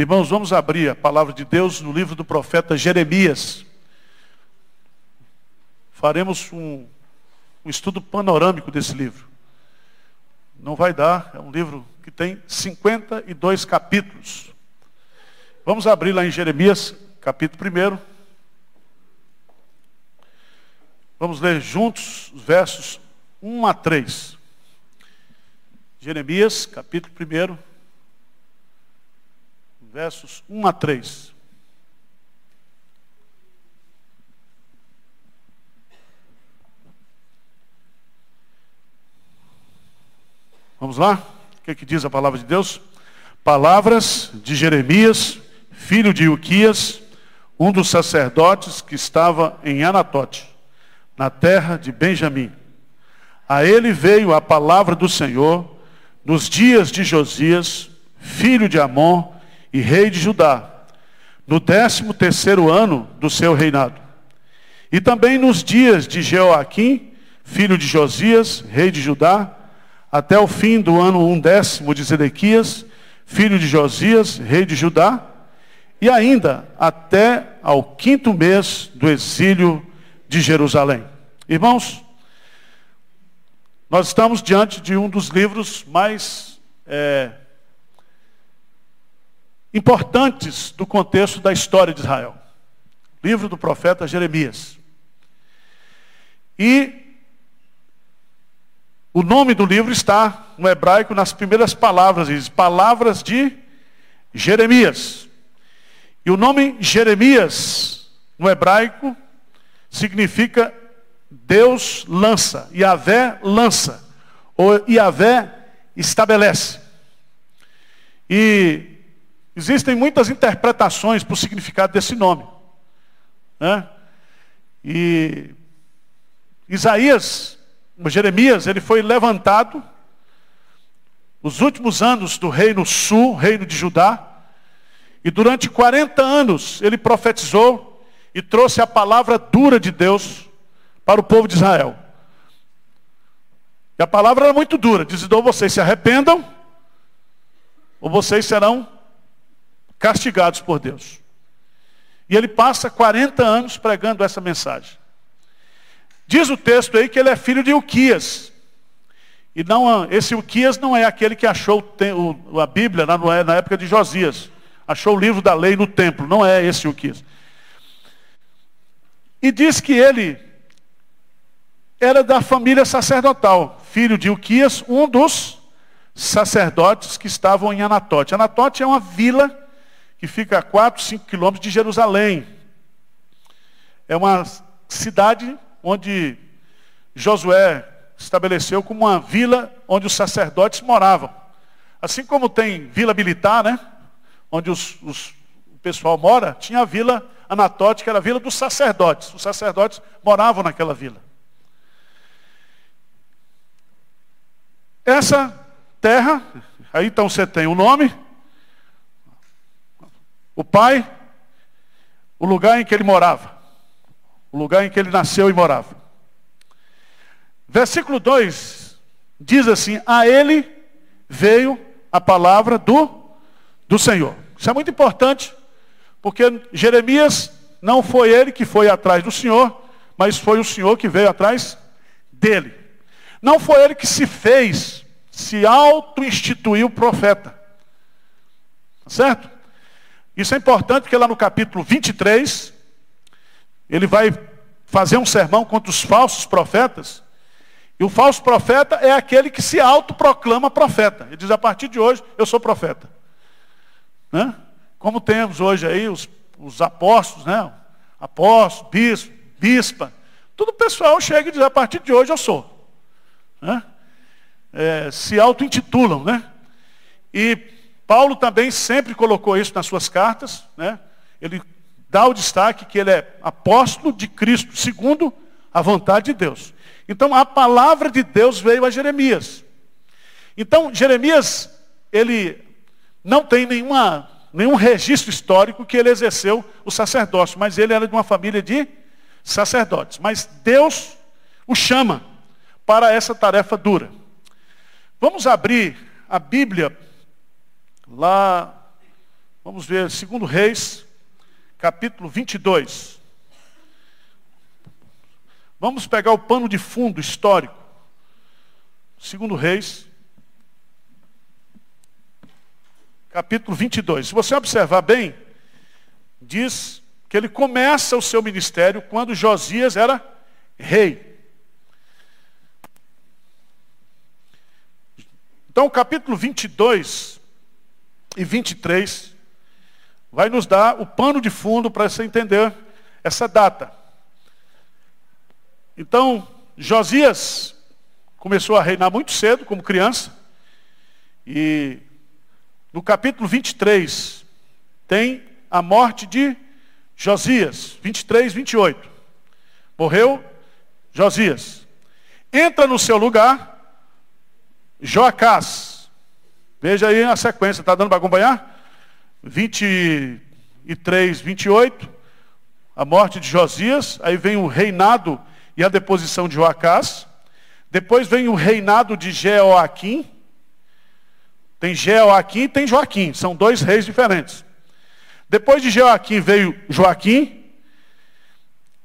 Irmãos, vamos abrir a palavra de Deus no livro do profeta Jeremias. Faremos um, um estudo panorâmico desse livro. Não vai dar, é um livro que tem 52 capítulos. Vamos abrir lá em Jeremias, capítulo 1. Vamos ler juntos os versos 1 a 3. Jeremias, capítulo 1, versos 1 a 3. Vamos lá? O que, é que diz a palavra de Deus? Palavras de Jeremias, filho de Uquias, um dos sacerdotes que estava em Anatote, na terra de Benjamim. A ele veio a palavra do Senhor nos dias de Josias, filho de Amon e rei de Judá, no décimo terceiro ano do seu reinado. E também nos dias de Jeoaquim, filho de Josias, rei de Judá, até o fim do ano undécimo de Zedequias, filho de Josias, rei de Judá, e ainda até ao quinto mês do exílio de Jerusalém. Irmãos, nós estamos diante de um dos livros mais é, importantes do contexto da história de Israel. Livro do profeta Jeremias. E o nome do livro está no hebraico nas primeiras palavras, diz palavras de Jeremias. E o nome Jeremias no hebraico significa Deus lança, Yahvé lança, ou Yahvé estabelece. E existem muitas interpretações para o significado desse nome. Né? E Isaías Jeremias, ele foi levantado nos últimos anos do reino sul, reino de Judá, e durante 40 anos ele profetizou e trouxe a palavra dura de Deus para o povo de Israel. E a palavra era muito dura, dizendo, ou vocês se arrependam, ou vocês serão castigados por Deus. E ele passa 40 anos pregando essa mensagem. Diz o texto aí que ele é filho de Uquias. E não, esse Uquias não é aquele que achou a Bíblia na época de Josias. Achou o livro da lei no templo. Não é esse Uquias. E diz que ele era da família sacerdotal. Filho de Uquias, um dos sacerdotes que estavam em Anatote. Anatote é uma vila que fica a 4, 5 quilômetros de Jerusalém. É uma cidade onde Josué estabeleceu como uma vila onde os sacerdotes moravam. Assim como tem vila militar, né? Onde os, os, o pessoal mora, tinha a vila Anatote, que era a vila dos sacerdotes. Os sacerdotes moravam naquela vila. Essa terra, aí então você tem o nome, o pai, o lugar em que ele morava o lugar em que ele nasceu e morava. Versículo 2 diz assim: A ele veio a palavra do, do Senhor. Isso é muito importante, porque Jeremias não foi ele que foi atrás do Senhor, mas foi o Senhor que veio atrás dele. Não foi ele que se fez, se auto-instituiu profeta. Tá certo? Isso é importante porque lá no capítulo 23, ele vai fazer um sermão contra os falsos profetas. E o falso profeta é aquele que se autoproclama profeta. Ele diz, a partir de hoje, eu sou profeta. Né? Como temos hoje aí os, os apóstolos, né? Apóstolo, bispo, bispa. Todo o pessoal chega e diz, a partir de hoje eu sou. Né? É, se auto-intitulam, né? E Paulo também sempre colocou isso nas suas cartas, né? Ele dá o destaque que ele é apóstolo de Cristo, segundo a vontade de Deus. Então a palavra de Deus veio a Jeremias. Então Jeremias, ele não tem nenhuma, nenhum registro histórico que ele exerceu o sacerdócio, mas ele era de uma família de sacerdotes. Mas Deus o chama para essa tarefa dura. Vamos abrir a Bíblia lá Vamos ver, segundo Reis, capítulo 22. Vamos pegar o pano de fundo histórico. Segundo Reis, capítulo 22. Se você observar bem, diz que ele começa o seu ministério quando Josias era rei. Então, capítulo 22 e 23 vai nos dar o pano de fundo para você entender essa data. Então, Josias começou a reinar muito cedo, como criança, e no capítulo 23 tem a morte de Josias, 23, 28. Morreu Josias. Entra no seu lugar Joacás. Veja aí a sequência, está dando para acompanhar? 23, 28, a morte de Josias, aí vem o reinado e a deposição de Joacás. Depois vem o reinado de Jeoaquim. Tem Jeoaquim e tem Joaquim, são dois reis diferentes. Depois de Joaquim veio Joaquim.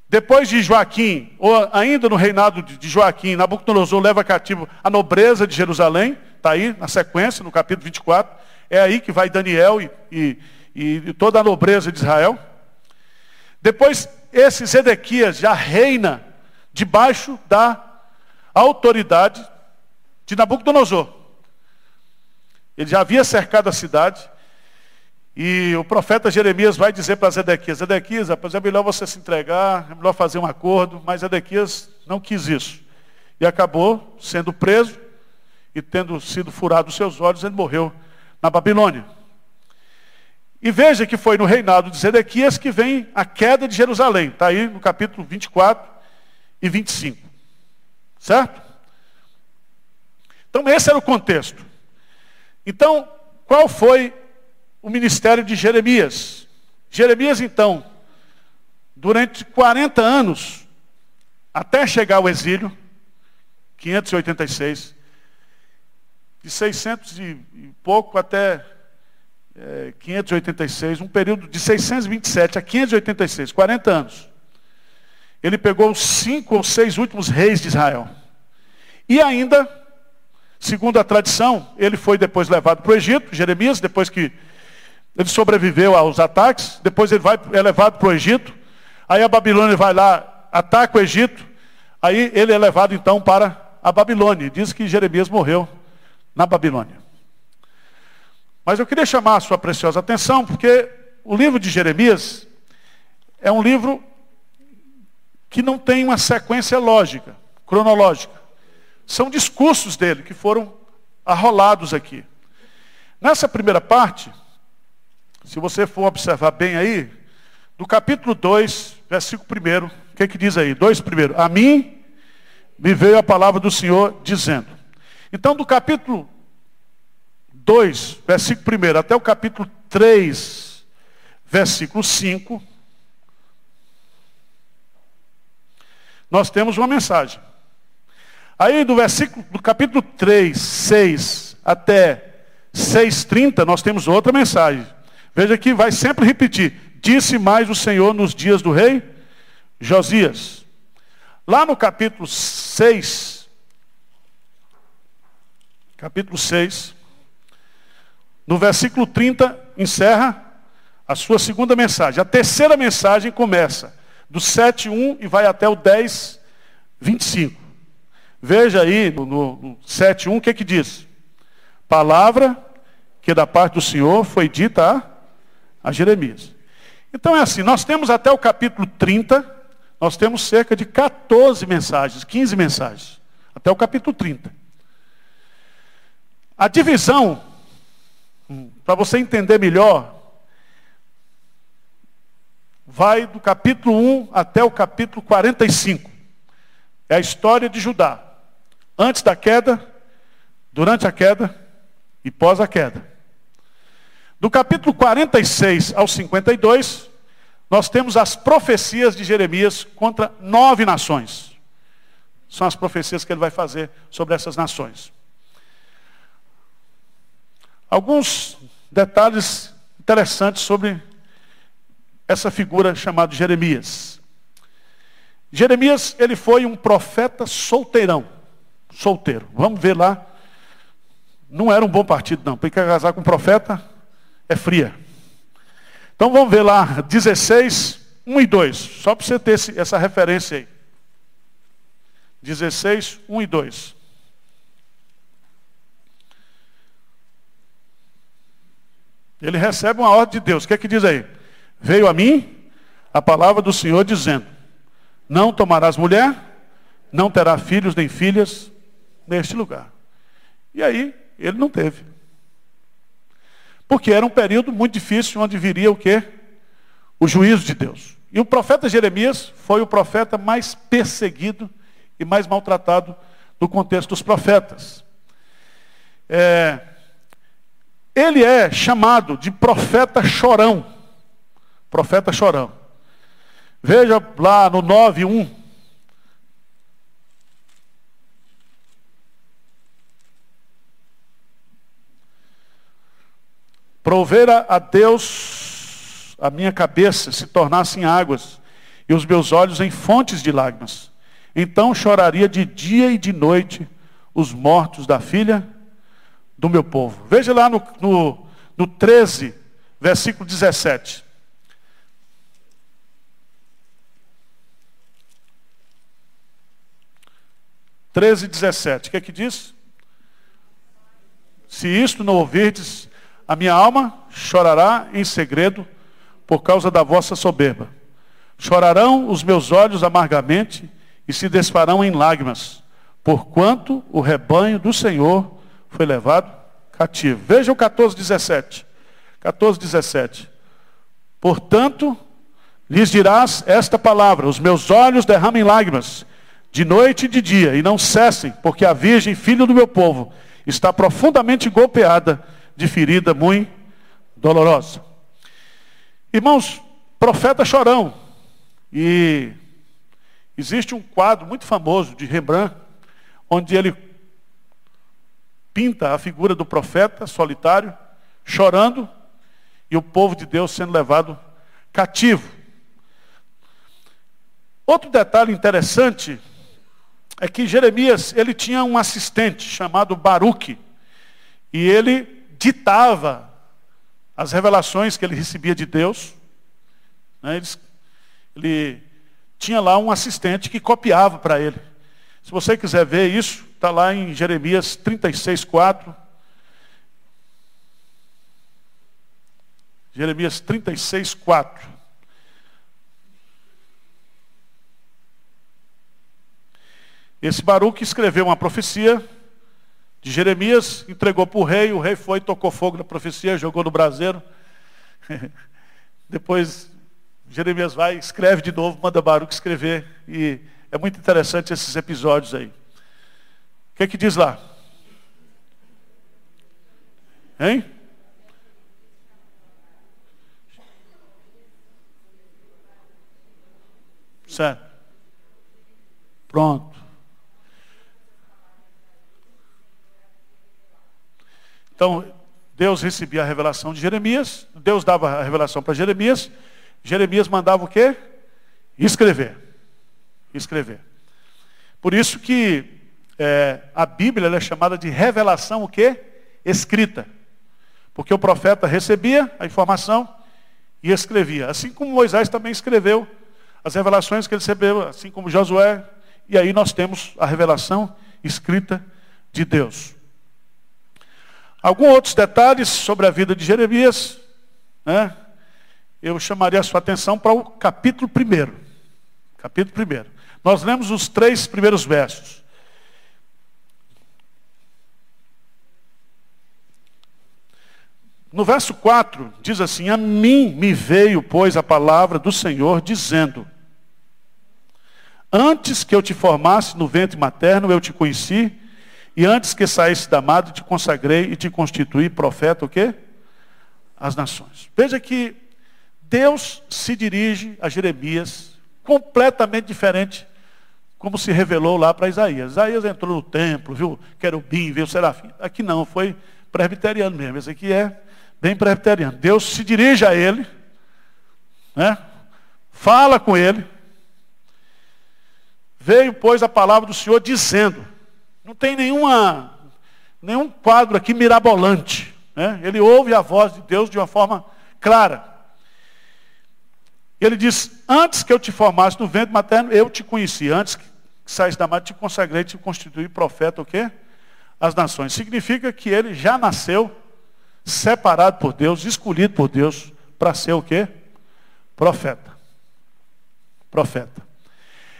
Depois de Joaquim, ou ainda no reinado de Joaquim, Nabucodonosor leva cativo a nobreza de Jerusalém, está aí na sequência, no capítulo 24. É aí que vai Daniel e, e, e toda a nobreza de Israel. Depois, esse Zedequias já reina debaixo da autoridade de Nabucodonosor. Ele já havia cercado a cidade, e o profeta Jeremias vai dizer para Zedequias, Zedequias, rapaz, é melhor você se entregar, é melhor fazer um acordo, mas Zedequias não quis isso. E acabou sendo preso e tendo sido furado os seus olhos, ele morreu na Babilônia. E veja que foi no reinado de Zedequias que vem a queda de Jerusalém. Está aí no capítulo 24 e 25. Certo? Então esse era o contexto. Então, qual foi o ministério de Jeremias. Jeremias, então, durante 40 anos, até chegar ao exílio, 586, de 600 e pouco até é, 586, um período de 627 a 586, 40 anos. Ele pegou os cinco ou seis últimos reis de Israel. E ainda, segundo a tradição, ele foi depois levado para o Egito, Jeremias, depois que ele sobreviveu aos ataques, depois ele vai, é levado para o Egito, aí a Babilônia vai lá, ataca o Egito, aí ele é levado então para a Babilônia. Diz que Jeremias morreu na Babilônia. Mas eu queria chamar a sua preciosa atenção, porque o livro de Jeremias é um livro que não tem uma sequência lógica, cronológica. São discursos dele que foram arrolados aqui. Nessa primeira parte, se você for observar bem aí, do capítulo 2, versículo 1, o que, que diz aí? 2 primeiro. A mim me veio a palavra do Senhor dizendo. Então, do capítulo 2, versículo 1 até o capítulo 3, versículo 5, nós temos uma mensagem. Aí do versículo do capítulo 3, 6 até 6:30 nós temos outra mensagem. Veja que vai sempre repetir. Disse mais o Senhor nos dias do rei Josias. Lá no capítulo 6, capítulo 6, no versículo 30, encerra a sua segunda mensagem. A terceira mensagem começa do 7.1 e vai até o 10.25. Veja aí no, no 7.1 o que, que diz. Palavra que da parte do Senhor foi dita a a Jeremias. Então é assim, nós temos até o capítulo 30, nós temos cerca de 14 mensagens, 15 mensagens, até o capítulo 30. A divisão, hum, para você entender melhor, vai do capítulo 1 até o capítulo 45. É a história de Judá. Antes da queda, durante a queda e pós a queda. Do capítulo 46 ao 52, nós temos as profecias de Jeremias contra nove nações. São as profecias que ele vai fazer sobre essas nações. Alguns detalhes interessante sobre essa figura chamada Jeremias. Jeremias, ele foi um profeta solteirão, solteiro. Vamos ver lá. Não era um bom partido, não. Porque casar com um profeta é fria. Então vamos ver lá, 16, 1 e 2. Só para você ter essa referência aí. 16, 1 e 2. Ele recebe uma ordem de Deus. O que é que diz aí? Veio a mim a palavra do Senhor dizendo: Não tomarás mulher, não terá filhos nem filhas neste lugar. E aí, ele não teve. Porque era um período muito difícil onde viria o quê? O juízo de Deus. E o profeta Jeremias foi o profeta mais perseguido e mais maltratado do contexto dos profetas. É, ele é chamado de profeta chorão. Profeta chorão. Veja lá no 9:1. Provera a Deus a minha cabeça se tornasse em águas e os meus olhos em fontes de lágrimas. Então choraria de dia e de noite os mortos da filha do meu povo. Veja lá no, no, no 13, versículo 17. Treze, 17. O que é que diz? Se isto não ouvirdes, a minha alma chorará em segredo por causa da vossa soberba. Chorarão os meus olhos amargamente e se desfarão em lágrimas, porquanto o rebanho do Senhor foi levado cativo. Veja o 14, 17. 14, 17. Portanto, lhes dirás esta palavra: os meus olhos derramem lágrimas, de noite e de dia, e não cessem, porque a virgem, filho do meu povo, está profundamente golpeada de ferida muito dolorosa. Irmãos, profeta chorão. E existe um quadro muito famoso de Rembrandt, onde ele pinta a figura do profeta solitário, chorando, e o povo de Deus sendo levado cativo. Outro detalhe interessante é que Jeremias, ele tinha um assistente chamado Baruque, e ele ditava as revelações que ele recebia de Deus. Né? Ele, ele tinha lá um assistente que copiava para ele. Se você quiser ver isso, está lá em Jeremias 36, 4. Jeremias 36, 4. Esse Baruque escreveu uma profecia de Jeremias, entregou para o rei, o rei foi, tocou fogo na profecia, jogou no braseiro. Depois Jeremias vai, escreve de novo, manda Baruque escrever e é muito interessante esses episódios aí. O que é que diz lá? Hein? Certo. Pronto. Então, Deus recebia a revelação de Jeremias, Deus dava a revelação para Jeremias, Jeremias mandava o quê? Escrever escrever. Por isso que é, a Bíblia é chamada de revelação o quê? Escrita. Porque o profeta recebia a informação e escrevia. Assim como Moisés também escreveu as revelações que ele recebeu, assim como Josué. E aí nós temos a revelação escrita de Deus. Alguns outros detalhes sobre a vida de Jeremias, né? eu chamaria a sua atenção para o capítulo 1. Capítulo 1. Nós lemos os três primeiros versos. No verso 4, diz assim: A mim me veio, pois, a palavra do Senhor, dizendo: Antes que eu te formasse no ventre materno, eu te conheci, e antes que saísse da madre, te consagrei e te constituí profeta, o quê? As nações. Veja que Deus se dirige a Jeremias completamente diferente como se revelou lá para Isaías. Isaías entrou no templo, viu querubim, viu serafim. Aqui não, foi presbiteriano mesmo. Esse aqui é bem presbiteriano. Deus se dirige a ele, né? fala com ele. Veio, pois, a palavra do Senhor dizendo. Não tem nenhuma, nenhum quadro aqui mirabolante. Né? Ele ouve a voz de Deus de uma forma clara. Ele diz: Antes que eu te formasse no ventre materno, eu te conheci. Antes que saísse da mãe, te consagrei, te constituí profeta, o quê? As nações. Significa que ele já nasceu separado por Deus, escolhido por Deus, para ser o quê? Profeta. Profeta.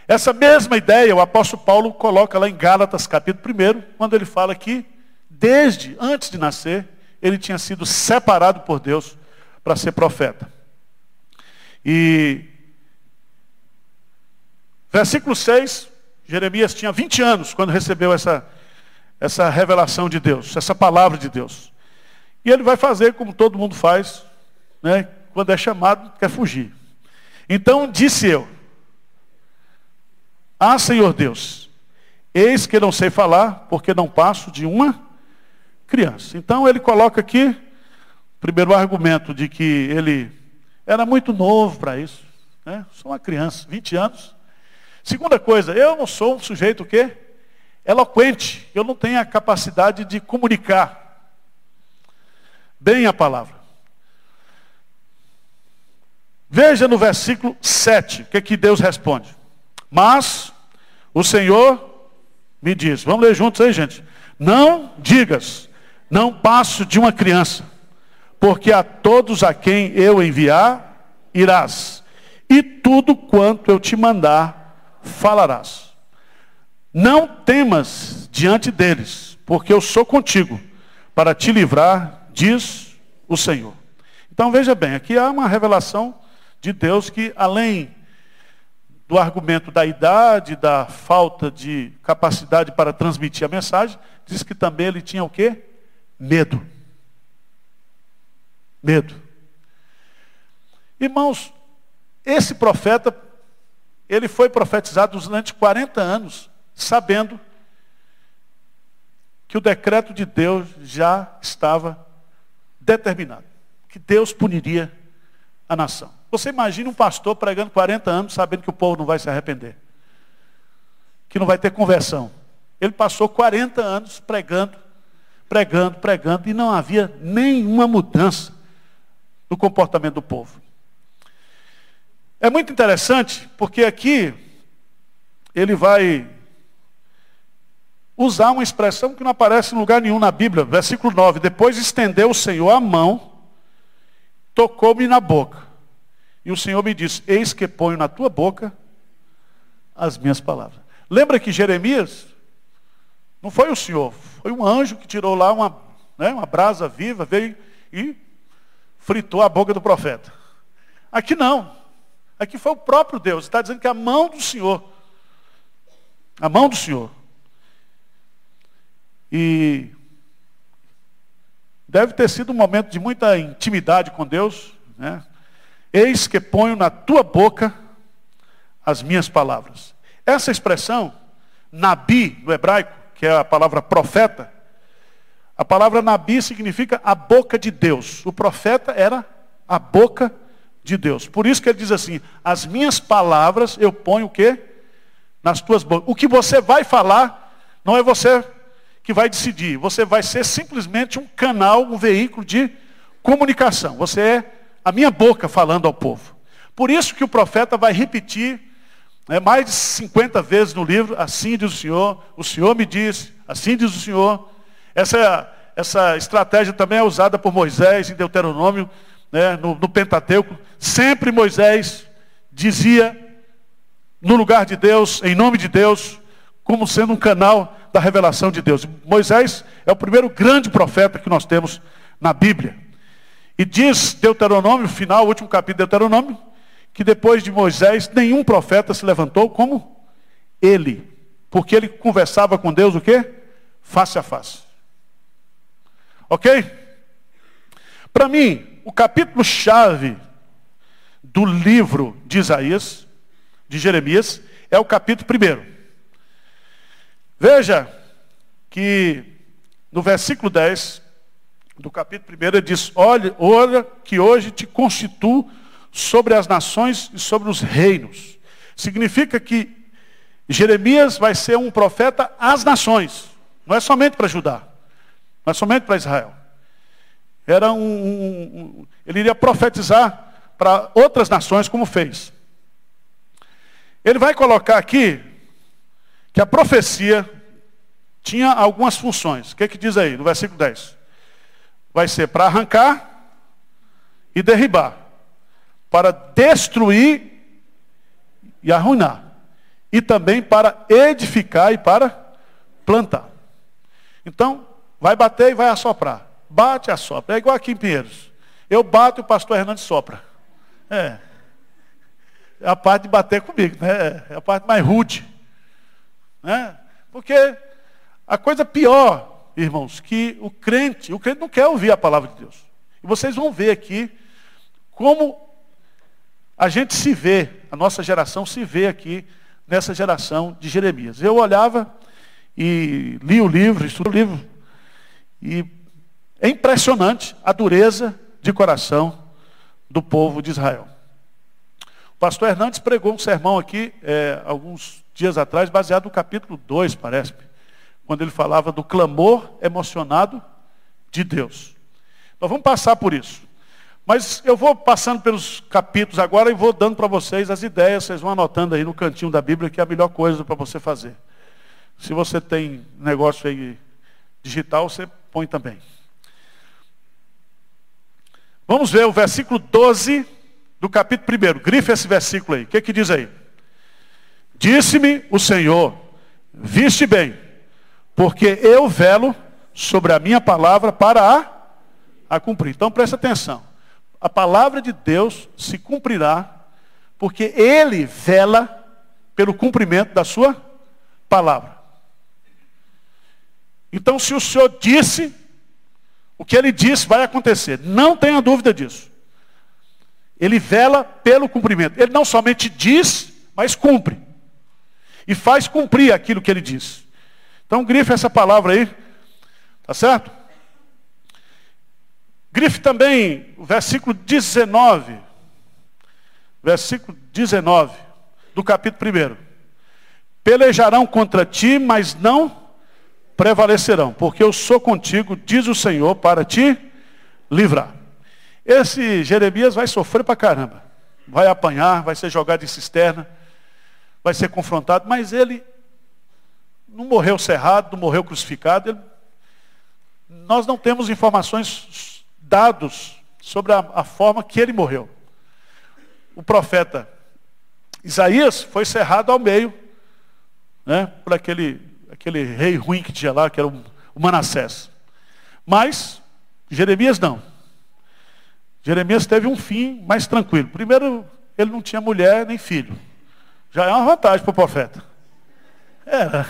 Essa mesma ideia o apóstolo Paulo coloca lá em Gálatas, capítulo 1, quando ele fala que, desde antes de nascer, ele tinha sido separado por Deus para ser profeta. E versículo 6, Jeremias tinha 20 anos quando recebeu essa, essa revelação de Deus, essa palavra de Deus. E ele vai fazer como todo mundo faz, né? quando é chamado, quer fugir. Então disse eu, ah Senhor Deus, eis que não sei falar, porque não passo de uma criança. Então ele coloca aqui, primeiro argumento de que ele era muito novo para isso. Né? Sou uma criança, 20 anos. Segunda coisa, eu não sou um sujeito o quê? Eloquente. Eu não tenho a capacidade de comunicar bem a palavra. Veja no versículo 7, o que, é que Deus responde. Mas o Senhor me diz, vamos ler juntos aí, gente. Não digas, não passo de uma criança, porque a todos a quem eu enviar, irás, e tudo quanto eu te mandar, falarás. Não temas diante deles, porque eu sou contigo, para te livrar, diz o Senhor. Então veja bem, aqui há uma revelação de Deus que, além do argumento da idade, da falta de capacidade para transmitir a mensagem, diz que também ele tinha o quê? Medo. Medo. Irmãos, esse profeta, ele foi profetizado durante 40 anos, sabendo que o decreto de Deus já estava determinado. Que Deus puniria a nação. Você imagina um pastor pregando 40 anos, sabendo que o povo não vai se arrepender. Que não vai ter conversão. Ele passou 40 anos pregando pregando, pregando, e não havia nenhuma mudança no comportamento do povo. É muito interessante, porque aqui ele vai usar uma expressão que não aparece em lugar nenhum na Bíblia, versículo 9. Depois estendeu o Senhor a mão, tocou-me na boca. E o Senhor me disse: Eis que ponho na tua boca as minhas palavras. Lembra que Jeremias não foi o Senhor, foi um anjo que tirou lá uma, né, uma brasa viva, veio e fritou a boca do profeta. Aqui não. Aqui foi o próprio Deus. Está dizendo que a mão do Senhor. A mão do Senhor. E deve ter sido um momento de muita intimidade com Deus. Né? Eis que ponho na tua boca as minhas palavras. Essa expressão, nabi, no hebraico, que é a palavra profeta, a palavra Nabi significa a boca de Deus. O profeta era a boca de Deus. Por isso que ele diz assim: as minhas palavras eu ponho o quê? Nas tuas bocas. O que você vai falar, não é você que vai decidir. Você vai ser simplesmente um canal, um veículo de comunicação. Você é a minha boca falando ao povo. Por isso que o profeta vai repetir é, mais de 50 vezes no livro, assim diz o Senhor, o Senhor me disse, assim diz o Senhor. Essa, essa estratégia também é usada por Moisés em Deuteronômio, né, no, no Pentateuco. Sempre Moisés dizia, no lugar de Deus, em nome de Deus, como sendo um canal da revelação de Deus. Moisés é o primeiro grande profeta que nós temos na Bíblia. E diz Deuteronômio, final, o último capítulo de Deuteronômio, que depois de Moisés, nenhum profeta se levantou como ele. Porque ele conversava com Deus o quê? Face a face. Ok? Para mim, o capítulo-chave do livro de Isaías, de Jeremias, é o capítulo primeiro. Veja que no versículo 10, do capítulo 1, ele diz, olha, olha que hoje te constituo sobre as nações e sobre os reinos. Significa que Jeremias vai ser um profeta às nações. Não é somente para Judá. Não é somente para Israel. Era um, um, um, ele iria profetizar para outras nações como fez. Ele vai colocar aqui que a profecia tinha algumas funções. O que, é que diz aí no versículo 10? Vai ser para arrancar e derribar, para destruir e arruinar, e também para edificar e para plantar. Então, vai bater e vai assoprar. Bate e assopra. É igual aqui em Pinheiros. Eu bato e o pastor Hernandes sopra. É. É a parte de bater comigo, né? É a parte mais rude. Né? Porque a coisa pior, irmãos, que o crente, o crente não quer ouvir a palavra de Deus. E vocês vão ver aqui como a gente se vê, a nossa geração se vê aqui nessa geração de Jeremias. Eu olhava e li o livro, estudo o livro, e é impressionante a dureza de coração do povo de Israel. O pastor Hernandes pregou um sermão aqui, é, alguns dias atrás, baseado no capítulo 2, parece quando ele falava do clamor emocionado de Deus. Nós vamos passar por isso. Mas eu vou passando pelos capítulos agora e vou dando para vocês as ideias, vocês vão anotando aí no cantinho da Bíblia, que é a melhor coisa para você fazer. Se você tem negócio aí digital, você põe também. Vamos ver o versículo 12 do capítulo 1. Grife esse versículo aí. O que, que diz aí? Disse-me o Senhor, viste bem, porque eu velo sobre a minha palavra para a, a cumprir. Então presta atenção. A palavra de Deus se cumprirá, porque ele vela pelo cumprimento da sua palavra. Então, se o Senhor disse, o que ele disse vai acontecer. Não tenha dúvida disso. Ele vela pelo cumprimento. Ele não somente diz, mas cumpre. E faz cumprir aquilo que ele diz. Então grife essa palavra aí. Tá certo? Grife também o versículo 19. Versículo 19 do capítulo 1. Pelejarão contra ti, mas não prevalecerão, porque eu sou contigo, diz o Senhor, para te livrar. Esse Jeremias vai sofrer para caramba. Vai apanhar, vai ser jogado em cisterna, vai ser confrontado, mas ele não morreu cerrado, não morreu crucificado. Ele... Nós não temos informações, dados sobre a, a forma que ele morreu. O profeta Isaías foi cerrado ao meio, né, por aquele, aquele rei ruim que tinha lá, que era o, o Manassés. Mas Jeremias não. Jeremias teve um fim mais tranquilo. Primeiro, ele não tinha mulher nem filho. Já é uma vantagem para o profeta. Era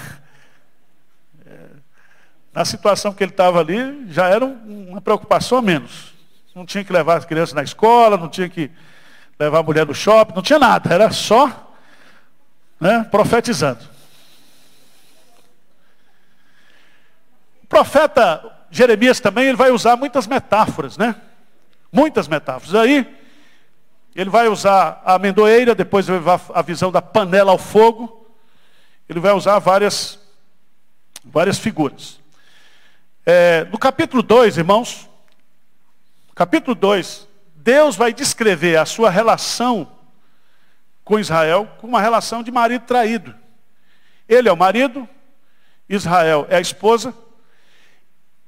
na situação que ele estava ali, já era uma preocupação a menos. Não tinha que levar as crianças na escola, não tinha que levar a mulher no shopping, não tinha nada, era só né, profetizando. O profeta Jeremias também ele vai usar muitas metáforas, né? Muitas metáforas. Aí ele vai usar a amendoeira, depois vai a visão da panela ao fogo. Ele vai usar várias, várias figuras. É, no capítulo 2, irmãos, capítulo 2, Deus vai descrever a sua relação com Israel como uma relação de marido traído. Ele é o marido, Israel é a esposa,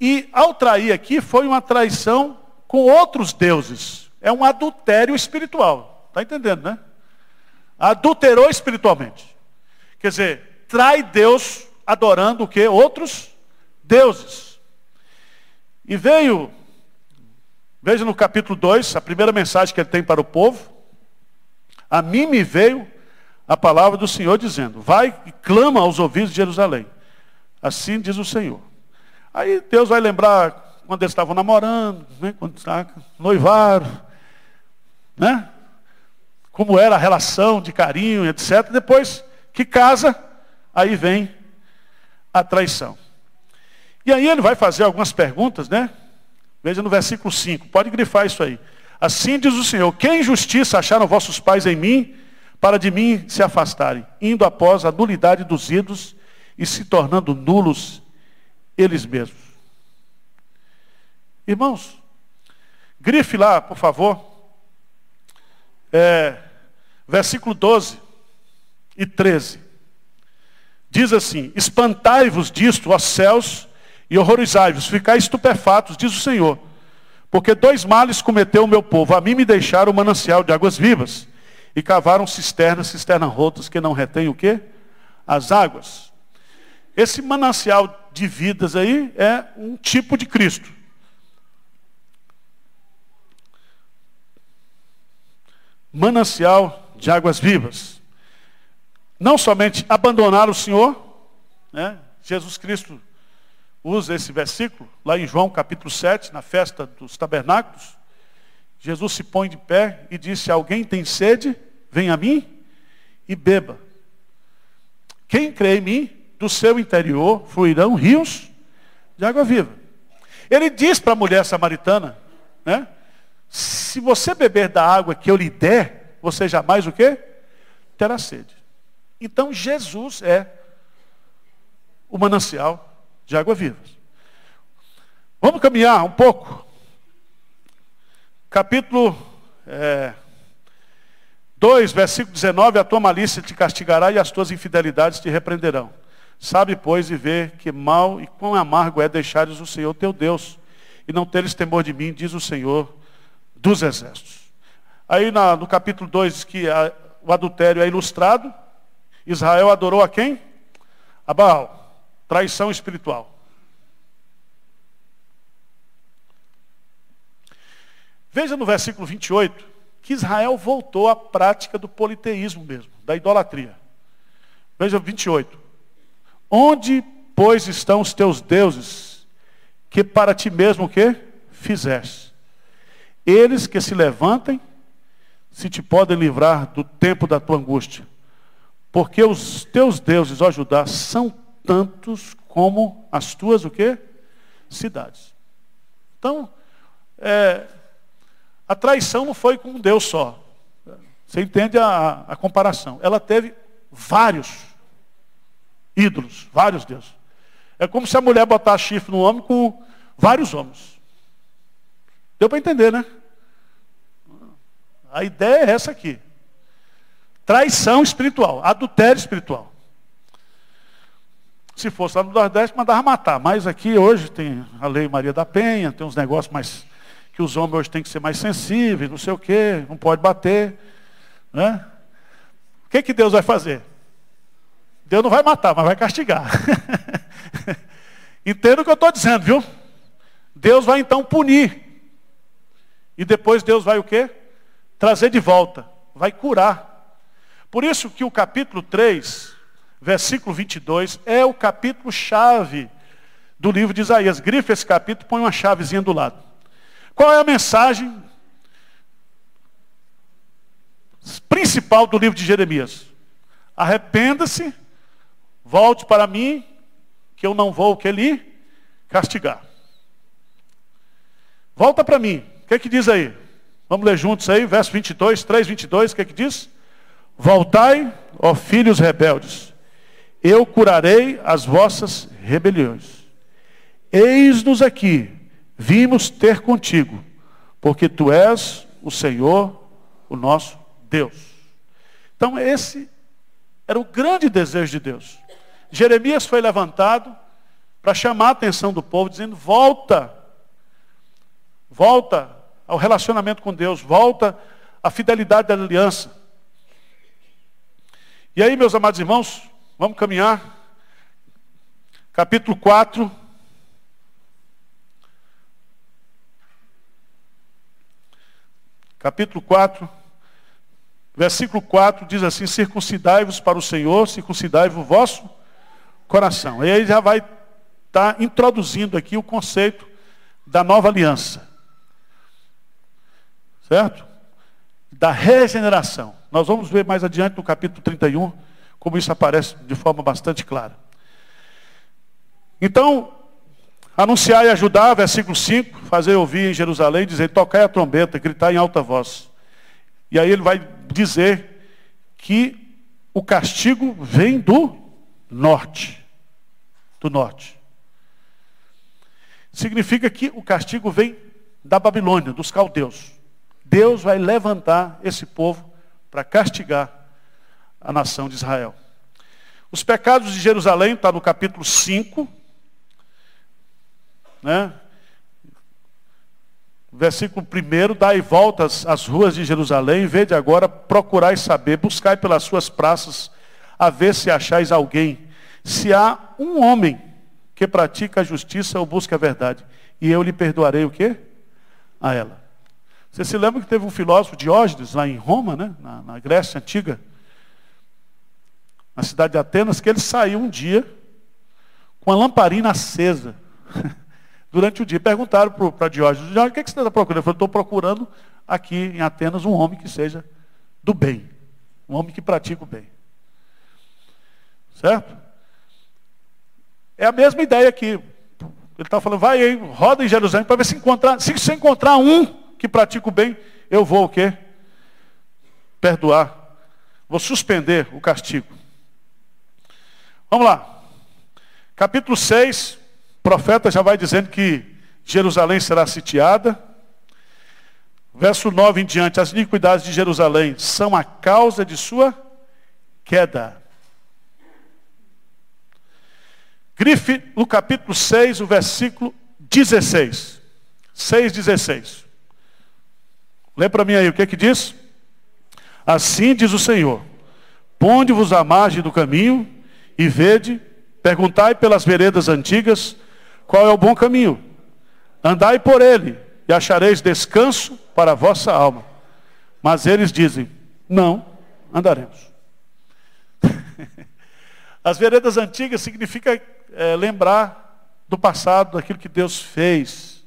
e ao trair aqui foi uma traição com outros deuses. É um adultério espiritual. Está entendendo, né? Adulterou espiritualmente. Quer dizer, trai Deus adorando o que? Outros deuses. E veio, veja no capítulo 2, a primeira mensagem que ele tem para o povo. A mim me veio a palavra do Senhor dizendo: Vai e clama aos ouvidos de Jerusalém. Assim diz o Senhor. Aí Deus vai lembrar quando eles estavam namorando, né, quando noivaram, né? Como era a relação de carinho, etc. Depois que casa, aí vem a traição. E aí ele vai fazer algumas perguntas, né? Veja no versículo 5, pode grifar isso aí. Assim diz o Senhor: Que injustiça acharam vossos pais em mim, para de mim se afastarem, indo após a nulidade dos ídolos e se tornando nulos eles mesmos. Irmãos, grife lá, por favor, é, versículo 12 e 13. Diz assim: Espantai-vos disto, ó céus, e horrorizai-vos, ficai estupefatos, diz o Senhor. Porque dois males cometeu o meu povo. A mim me deixaram o manancial de águas vivas. E cavaram cisternas, cisternas rotas que não retêm o quê? As águas. Esse manancial de vidas aí é um tipo de Cristo. Manancial de águas vivas. Não somente abandonar o Senhor, né? Jesus Cristo usa esse versículo, lá em João capítulo 7, na festa dos tabernáculos. Jesus se põe de pé e disse: Se alguém tem sede, vem a mim e beba. Quem crê em mim, do seu interior fluirão rios de água viva. Ele diz para a mulher samaritana, né? Se você beber da água que eu lhe der, você jamais o quê? Terá sede. Então Jesus é o manancial de água viva. Vamos caminhar um pouco. Capítulo é, 2, versículo 19, a tua malícia te castigará e as tuas infidelidades te repreenderão. Sabe, pois, e vê que mal e quão amargo é deixares o Senhor teu Deus, e não teres temor de mim, diz o Senhor dos exércitos. Aí na, no capítulo 2 diz que a, o adultério é ilustrado. Israel adorou a quem? A Baal. Traição espiritual. Veja no versículo 28 que Israel voltou à prática do politeísmo mesmo, da idolatria. Veja 28. Onde, pois, estão os teus deuses, que para ti mesmo o que? Fizeste. Eles que se levantem, se te podem livrar do tempo da tua angústia. Porque os teus deuses, ó Judá, são tantos como as tuas o quê? Cidades. Então, é, a traição não foi com um Deus só. Você entende a, a comparação? Ela teve vários ídolos, vários deuses. É como se a mulher botasse chifre no homem com vários homens. Deu para entender, né? A ideia é essa aqui. Traição espiritual, adultério espiritual. Se fosse lá no Nordeste, mandava matar. Mas aqui hoje tem a lei Maria da Penha, tem uns negócios mais. que os homens hoje têm que ser mais sensíveis, não sei o quê, não pode bater. Né? O que, que Deus vai fazer? Deus não vai matar, mas vai castigar. Entenda o que eu estou dizendo, viu? Deus vai então punir. E depois Deus vai o quê? Trazer de volta. Vai curar. Por isso que o capítulo 3, versículo 22, é o capítulo chave do livro de Isaías. Grife esse capítulo, põe uma chavezinha do lado. Qual é a mensagem principal do livro de Jeremias? Arrependa-se, volte para mim, que eu não vou que lhe castigar. Volta para mim. Que é que diz aí? Vamos ler juntos aí, verso 22, 3, 22, o que é que diz? Voltai, ó filhos rebeldes, eu curarei as vossas rebeliões. Eis-nos aqui, vimos ter contigo, porque tu és o Senhor, o nosso Deus. Então esse era o grande desejo de Deus. Jeremias foi levantado para chamar a atenção do povo, dizendo: volta, volta ao relacionamento com Deus, volta à fidelidade da aliança. E aí, meus amados irmãos, Vamos caminhar. Capítulo 4. Capítulo 4. Versículo 4 diz assim: Circuncidai-vos para o Senhor, circuncidai-vos o vosso coração. E aí já vai estar tá introduzindo aqui o conceito da nova aliança. Certo? Da regeneração. Nós vamos ver mais adiante no capítulo 31 como isso aparece de forma bastante clara. Então, Anunciar e ajudar, versículo 5, fazer ouvir em Jerusalém, dizer, tocai a trombeta, gritar em alta voz. E aí ele vai dizer que o castigo vem do norte. Do norte. Significa que o castigo vem da Babilônia, dos caldeus. Deus vai levantar esse povo para castigar a nação de Israel. Os pecados de Jerusalém está no capítulo 5, né? Versículo 1, dai voltas às ruas de Jerusalém, vede agora, procurai saber, buscai pelas suas praças, a ver se achais alguém. Se há um homem que pratica a justiça ou busca a verdade, e eu lhe perdoarei o quê? A ela. Você se lembra que teve um filósofo, Diógenes, lá em Roma, né? na, na Grécia Antiga, na cidade de Atenas, que ele saiu um dia com a lamparina acesa. Durante o dia. Perguntaram para Diógenes, Diógenes, o que, é que você está procurando? Ele falou, estou procurando aqui em Atenas um homem que seja do bem. Um homem que pratica o bem. Certo? É a mesma ideia aqui. Ele está falando, vai aí, roda em Jerusalém para ver se encontrar. Se você encontrar um que pratica o bem, eu vou o quê? Perdoar. Vou suspender o castigo. Vamos lá. Capítulo 6, o profeta já vai dizendo que Jerusalém será sitiada. Verso 9 em diante, as iniquidades de Jerusalém são a causa de sua queda. Grife no capítulo 6, o versículo 16. 6, 16. Lê para mim aí o que que diz? Assim diz o Senhor: Ponde-vos à margem do caminho e vede, perguntai pelas veredas antigas qual é o bom caminho. Andai por ele e achareis descanso para a vossa alma. Mas eles dizem: Não andaremos. As veredas antigas significa é, lembrar do passado, daquilo que Deus fez.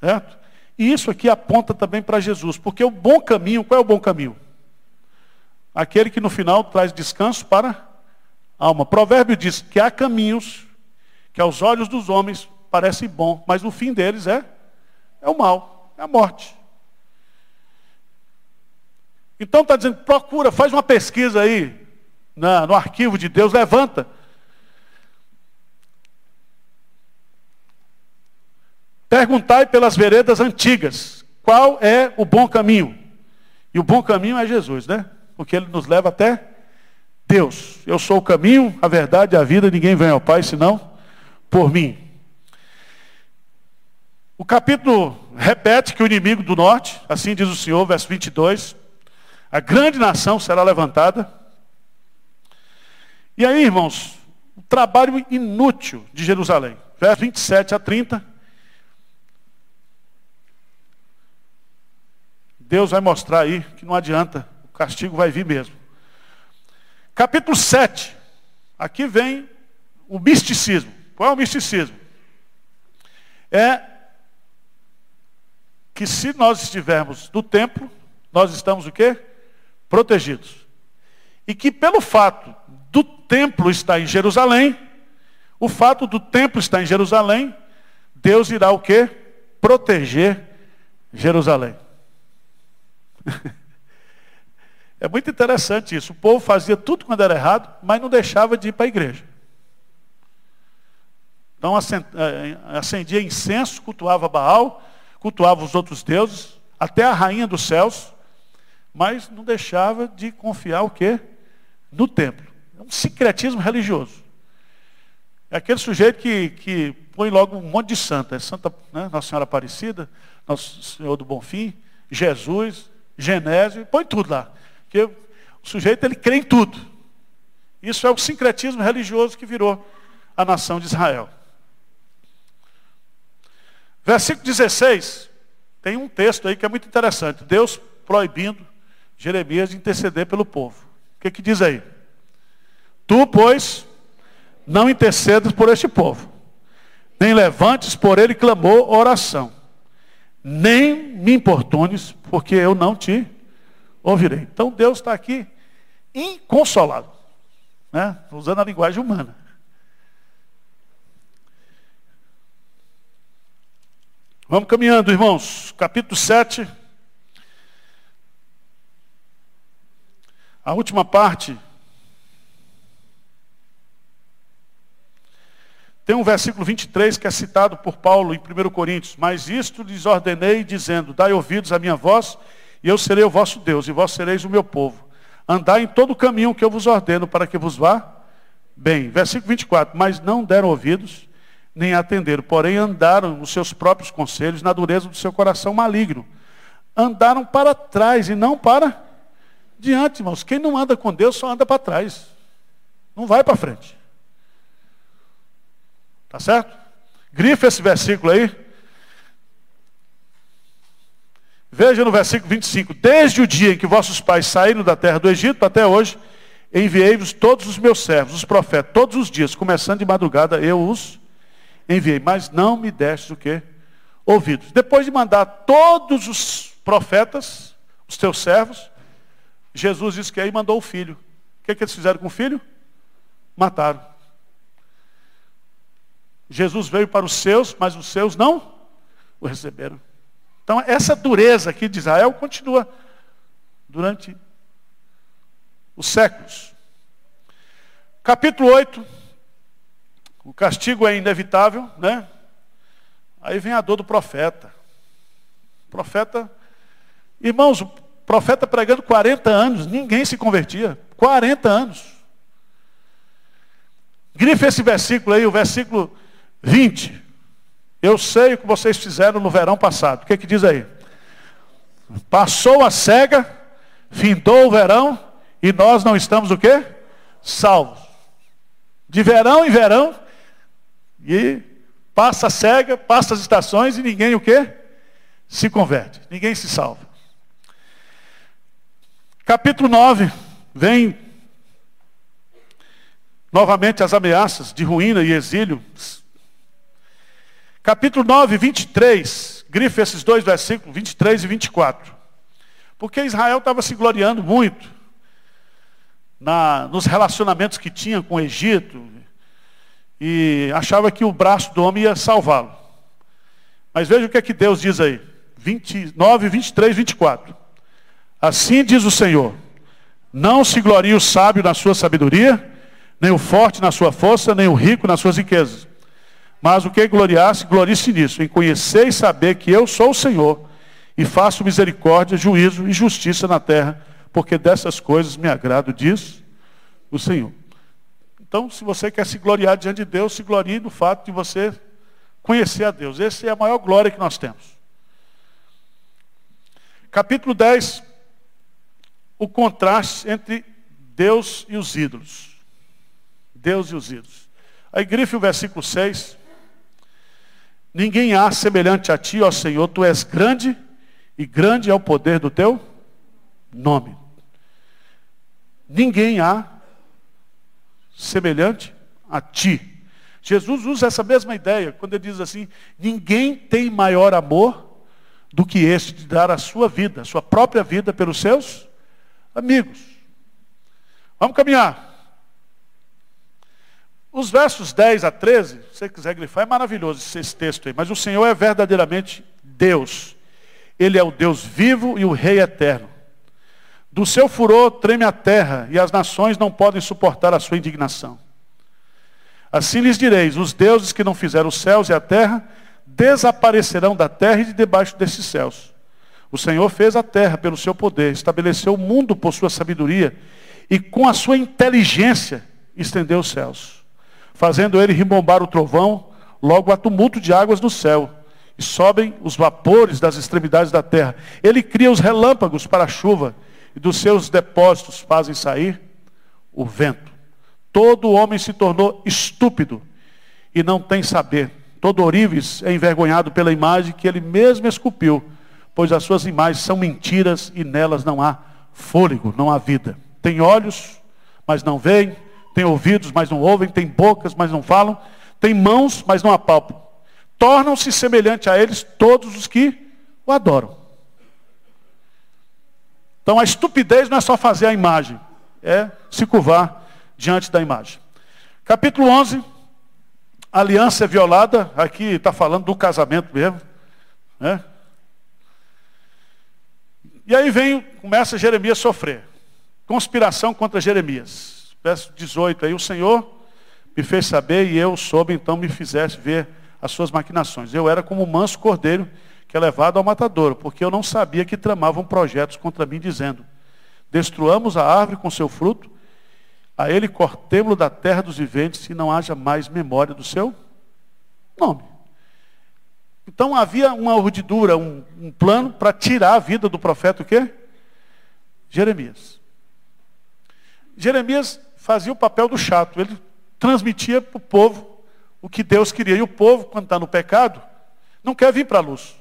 Certo? E isso aqui aponta também para Jesus, porque o bom caminho, qual é o bom caminho? Aquele que no final traz descanso para a alma. Provérbio diz que há caminhos que aos olhos dos homens parecem bom, mas o fim deles é, é o mal, é a morte. Então está dizendo, procura, faz uma pesquisa aí na, no arquivo de Deus, levanta. Perguntai pelas veredas antigas, qual é o bom caminho? E o bom caminho é Jesus, né? Porque ele nos leva até Deus. Eu sou o caminho, a verdade e a vida, ninguém vem ao Pai senão por mim. O capítulo repete que o inimigo do norte, assim diz o Senhor, verso 22, a grande nação será levantada. E aí, irmãos, o trabalho inútil de Jerusalém, verso 27 a 30. Deus vai mostrar aí que não adianta, o castigo vai vir mesmo. Capítulo 7. Aqui vem o misticismo. Qual é o misticismo? É que se nós estivermos no templo, nós estamos o quê? Protegidos. E que pelo fato do templo estar em Jerusalém, o fato do templo estar em Jerusalém, Deus irá o quê? Proteger Jerusalém. É muito interessante isso. O povo fazia tudo quando era errado, mas não deixava de ir para a igreja. Então é, acendia incenso, cultuava Baal, cultuava os outros deuses, até a rainha dos céus, mas não deixava de confiar o quê? No templo. É um secretismo religioso. É aquele sujeito que, que põe logo um monte de santa. É Santa né, Nossa Senhora Aparecida, Nosso Senhor do Bonfim, Jesus, Genésio, põe tudo lá. Porque o sujeito ele crê em tudo. Isso é o sincretismo religioso que virou a nação de Israel. Versículo 16, tem um texto aí que é muito interessante. Deus proibindo Jeremias de interceder pelo povo. O que, que diz aí? Tu, pois, não intercedes por este povo, nem levantes por ele clamor oração, nem me importunes, porque eu não te ouvirei. Então Deus está aqui inconsolado, né? usando a linguagem humana. Vamos caminhando, irmãos. Capítulo 7. A última parte Tem um versículo 23 que é citado por Paulo em 1 Coríntios. Mas isto lhes ordenei, dizendo: Dai ouvidos à minha voz, e eu serei o vosso Deus, e vós sereis o meu povo. Andai em todo o caminho que eu vos ordeno, para que vos vá bem. Versículo 24. Mas não deram ouvidos nem atenderam, porém andaram nos seus próprios conselhos, na dureza do seu coração maligno. Andaram para trás e não para diante, irmãos. Quem não anda com Deus só anda para trás. Não vai para frente. Tá certo? Grifa esse versículo aí. Veja no versículo 25: Desde o dia em que vossos pais saíram da terra do Egito até hoje, enviei-vos todos os meus servos, os profetas, todos os dias, começando de madrugada, eu os enviei, mas não me deste o quê? Ouvidos. Depois de mandar todos os profetas, os teus servos, Jesus disse que aí mandou o filho. O que, é que eles fizeram com o filho? Mataram. Jesus veio para os seus, mas os seus não o receberam. Então, essa dureza aqui de Israel continua durante os séculos. Capítulo 8, o castigo é inevitável, né? Aí vem a dor do profeta. Profeta, irmãos, o profeta pregando 40 anos, ninguém se convertia. 40 anos. Grife esse versículo aí, o versículo 20. Eu sei o que vocês fizeram no verão passado. O que, é que diz aí? Passou a cega, findou o verão, e nós não estamos o quê? Salvos. De verão em verão, e passa a cega, passa as estações e ninguém o quê? Se converte. Ninguém se salva. Capítulo 9, vem novamente as ameaças de ruína e exílio. Capítulo 9, 23, grife esses dois versículos, 23 e 24. Porque Israel estava se gloriando muito na, nos relacionamentos que tinha com o Egito, e achava que o braço do homem ia salvá-lo. Mas veja o que é que Deus diz aí. 29, 23, 24. Assim diz o Senhor: Não se glorie o sábio na sua sabedoria, nem o forte na sua força, nem o rico nas suas riquezas. Mas o que gloriar-se, glorie-se nisso, em conhecer e saber que eu sou o Senhor, e faço misericórdia, juízo e justiça na terra, porque dessas coisas me agrado, diz o Senhor. Então, se você quer se gloriar diante de Deus, se glorie no fato de você conhecer a Deus. Essa é a maior glória que nós temos. Capítulo 10, o contraste entre Deus e os ídolos. Deus e os ídolos. Aí grife o versículo 6. Ninguém há semelhante a ti, ó Senhor, tu és grande, e grande é o poder do teu nome. Ninguém há semelhante a ti. Jesus usa essa mesma ideia quando ele diz assim: ninguém tem maior amor do que este de dar a sua vida, a sua própria vida pelos seus amigos. Vamos caminhar. Os versos 10 a 13, se você quiser grifar, é maravilhoso esse texto aí. Mas o Senhor é verdadeiramente Deus. Ele é o Deus vivo e o Rei eterno. Do seu furor treme a terra, e as nações não podem suportar a sua indignação. Assim lhes direis: os deuses que não fizeram os céus e a terra desaparecerão da terra e de debaixo desses céus. O Senhor fez a terra pelo seu poder, estabeleceu o mundo por sua sabedoria, e com a sua inteligência estendeu os céus, fazendo ele ribombar o trovão, logo há tumulto de águas no céu, e sobem os vapores das extremidades da terra. Ele cria os relâmpagos para a chuva e dos seus depósitos fazem sair o vento. Todo homem se tornou estúpido e não tem saber. Todo ourives é envergonhado pela imagem que ele mesmo esculpiu, pois as suas imagens são mentiras e nelas não há fôlego, não há vida. Tem olhos, mas não veem, tem ouvidos, mas não ouvem, tem bocas, mas não falam, tem mãos, mas não apalpam. Tornam-se semelhantes a eles todos os que o adoram. Então a estupidez não é só fazer a imagem, é se curvar diante da imagem. Capítulo 11, aliança é violada, aqui está falando do casamento mesmo, Né? E aí vem, começa Jeremias a sofrer. Conspiração contra Jeremias. Verso 18, aí o Senhor me fez saber e eu soube, então me fizesse ver as suas maquinações. Eu era como um manso cordeiro que é levado ao matadouro, porque eu não sabia que tramavam projetos contra mim, dizendo, destruamos a árvore com seu fruto, a ele cortemos da terra dos viventes, e não haja mais memória do seu nome. Então havia uma urdidura, um, um plano para tirar a vida do profeta o quê? Jeremias. Jeremias fazia o papel do chato, ele transmitia para o povo o que Deus queria. E o povo, quando está no pecado, não quer vir para a luz.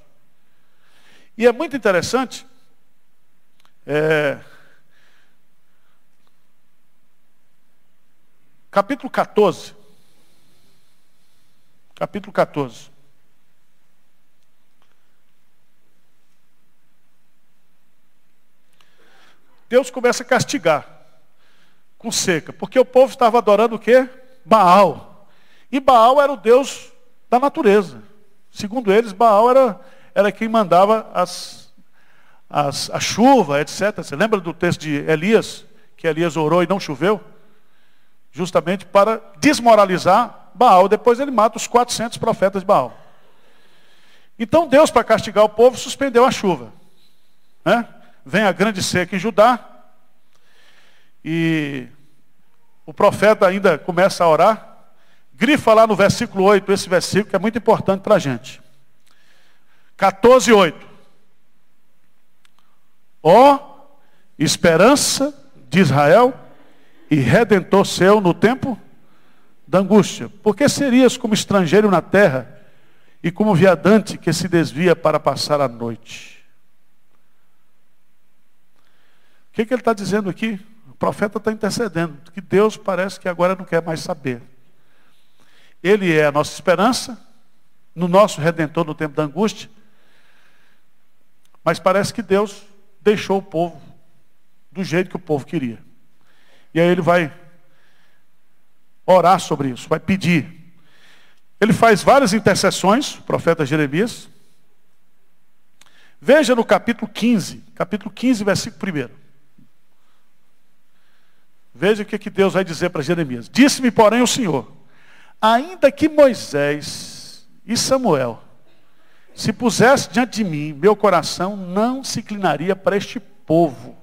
E é muito interessante, é, capítulo 14. Capítulo 14. Deus começa a castigar com seca, porque o povo estava adorando o quê? Baal. E Baal era o Deus da natureza. Segundo eles, Baal era, era quem mandava as, as, a chuva, etc. Você lembra do texto de Elias, que Elias orou e não choveu? Justamente para desmoralizar Baal. Depois ele mata os 400 profetas de Baal. Então Deus, para castigar o povo, suspendeu a chuva. Né? Vem a grande seca em Judá. E o profeta ainda começa a orar. Grifa lá no versículo 8, esse versículo que é muito importante para a gente. 14, 8. Ó esperança de Israel e redentor seu no tempo da angústia. Porque serias como estrangeiro na terra e como viadante que se desvia para passar a noite. O que, que ele está dizendo aqui? O profeta está intercedendo, que Deus parece que agora não quer mais saber. Ele é a nossa esperança, no nosso redentor no tempo da angústia, mas parece que Deus deixou o povo do jeito que o povo queria. E aí ele vai orar sobre isso, vai pedir. Ele faz várias intercessões, o profeta Jeremias. Veja no capítulo 15, capítulo 15, versículo 1. Veja o que, que Deus vai dizer para Jeremias. Disse-me, porém, o Senhor, ainda que Moisés e Samuel se pusesse diante de mim, meu coração não se inclinaria para este povo.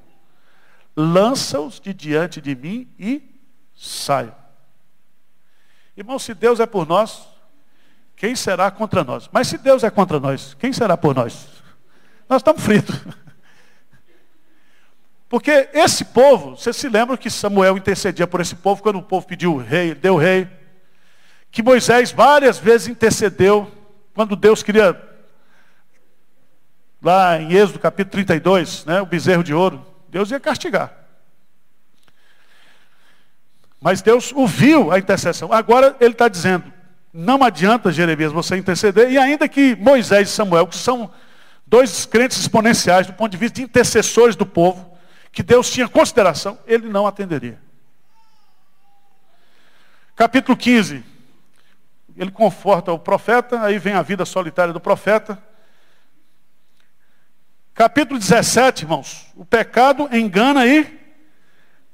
Lança-os de diante de mim e saiam. Irmão, se Deus é por nós, quem será contra nós? Mas se Deus é contra nós, quem será por nós? Nós estamos fritos. Porque esse povo, você se lembra que Samuel intercedia por esse povo quando o povo pediu o rei, deu o rei. Que Moisés várias vezes intercedeu quando Deus queria, lá em Êxodo capítulo 32, né, o bezerro de ouro, Deus ia castigar. Mas Deus ouviu a intercessão. Agora ele está dizendo, não adianta, Jeremias, você interceder, e ainda que Moisés e Samuel, que são dois crentes exponenciais do ponto de vista de intercessores do povo, que Deus tinha consideração, ele não atenderia. Capítulo 15. Ele conforta o profeta, aí vem a vida solitária do profeta. Capítulo 17, irmãos. O pecado engana e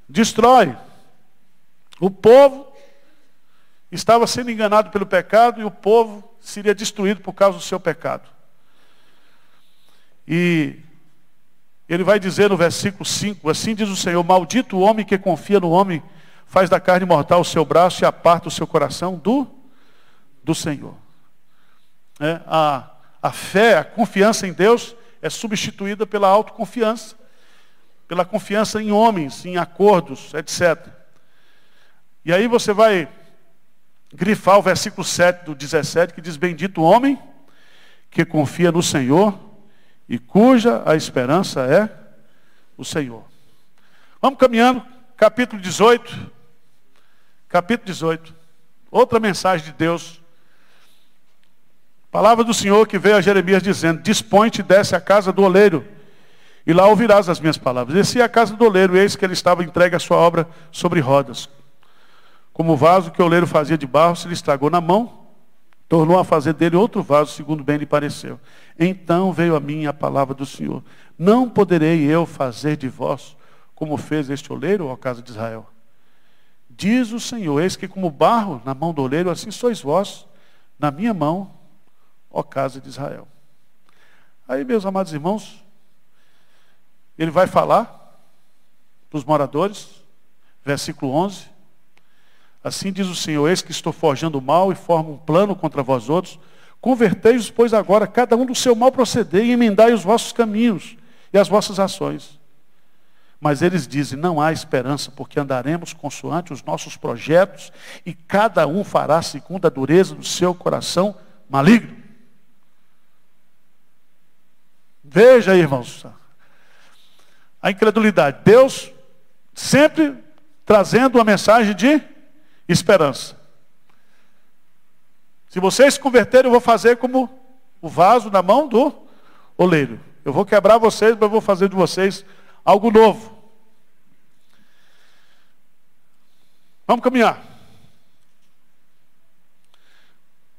destrói. O povo estava sendo enganado pelo pecado e o povo seria destruído por causa do seu pecado. E ele vai dizer no versículo 5, assim diz o Senhor, maldito o homem que confia no homem, faz da carne mortal o seu braço e aparta o seu coração do, do Senhor. É, a, a fé, a confiança em Deus é substituída pela autoconfiança, pela confiança em homens, em acordos, etc. E aí você vai grifar o versículo 7 do 17, que diz, bendito o homem que confia no Senhor e cuja a esperança é o Senhor. Vamos caminhando, capítulo 18. Capítulo 18. Outra mensagem de Deus. Palavra do Senhor que veio a Jeremias dizendo: Dispõe-te desce à casa do oleiro, e lá ouvirás as minhas palavras. Desci à casa do oleiro, eis que ele estava entregue a sua obra sobre rodas. Como o vaso que o oleiro fazia de barro se lhe estragou na mão, tornou a fazer dele outro vaso, segundo bem lhe pareceu. Então veio a mim a palavra do Senhor. Não poderei eu fazer de vós como fez este oleiro, ó casa de Israel. Diz o Senhor, eis que como barro na mão do oleiro, assim sois vós na minha mão, ó casa de Israel. Aí, meus amados irmãos, ele vai falar para os moradores, versículo 11. Assim diz o Senhor, eis que estou forjando o mal e formo um plano contra vós outros. Convertei-os, pois agora, cada um do seu mal proceder e emendai os vossos caminhos e as vossas ações. Mas eles dizem, não há esperança, porque andaremos consoante os nossos projetos e cada um fará segundo a dureza do seu coração maligno. Veja aí, irmãos, a incredulidade. Deus sempre trazendo uma mensagem de esperança. Se vocês se converterem, eu vou fazer como o vaso na mão do oleiro. Eu vou quebrar vocês, mas eu vou fazer de vocês algo novo. Vamos caminhar.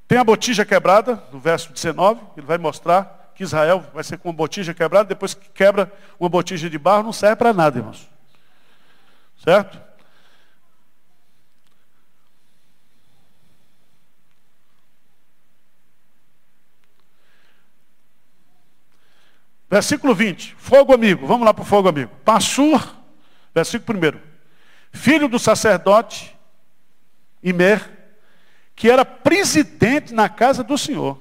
Tem a botija quebrada, no verso 19, ele vai mostrar que Israel vai ser com uma botija quebrada, depois que quebra uma botija de barro, não serve para nada, irmãos. Certo? Versículo 20. Fogo amigo. Vamos lá para o fogo amigo. Passur, versículo 1. Filho do sacerdote Imer, que era presidente na casa do Senhor,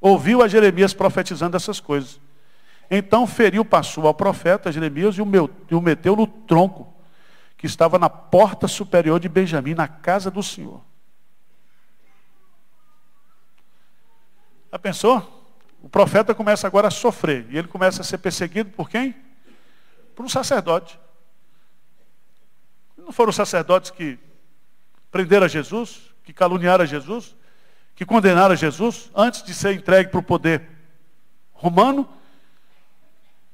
ouviu a Jeremias profetizando essas coisas. Então feriu Passur ao profeta Jeremias e o meteu no tronco, que estava na porta superior de Benjamim, na casa do Senhor. Já pensou? O profeta começa agora a sofrer. E ele começa a ser perseguido por quem? Por um sacerdote. Não foram os sacerdotes que prenderam a Jesus, que caluniaram a Jesus, que condenaram a Jesus antes de ser entregue para o poder romano?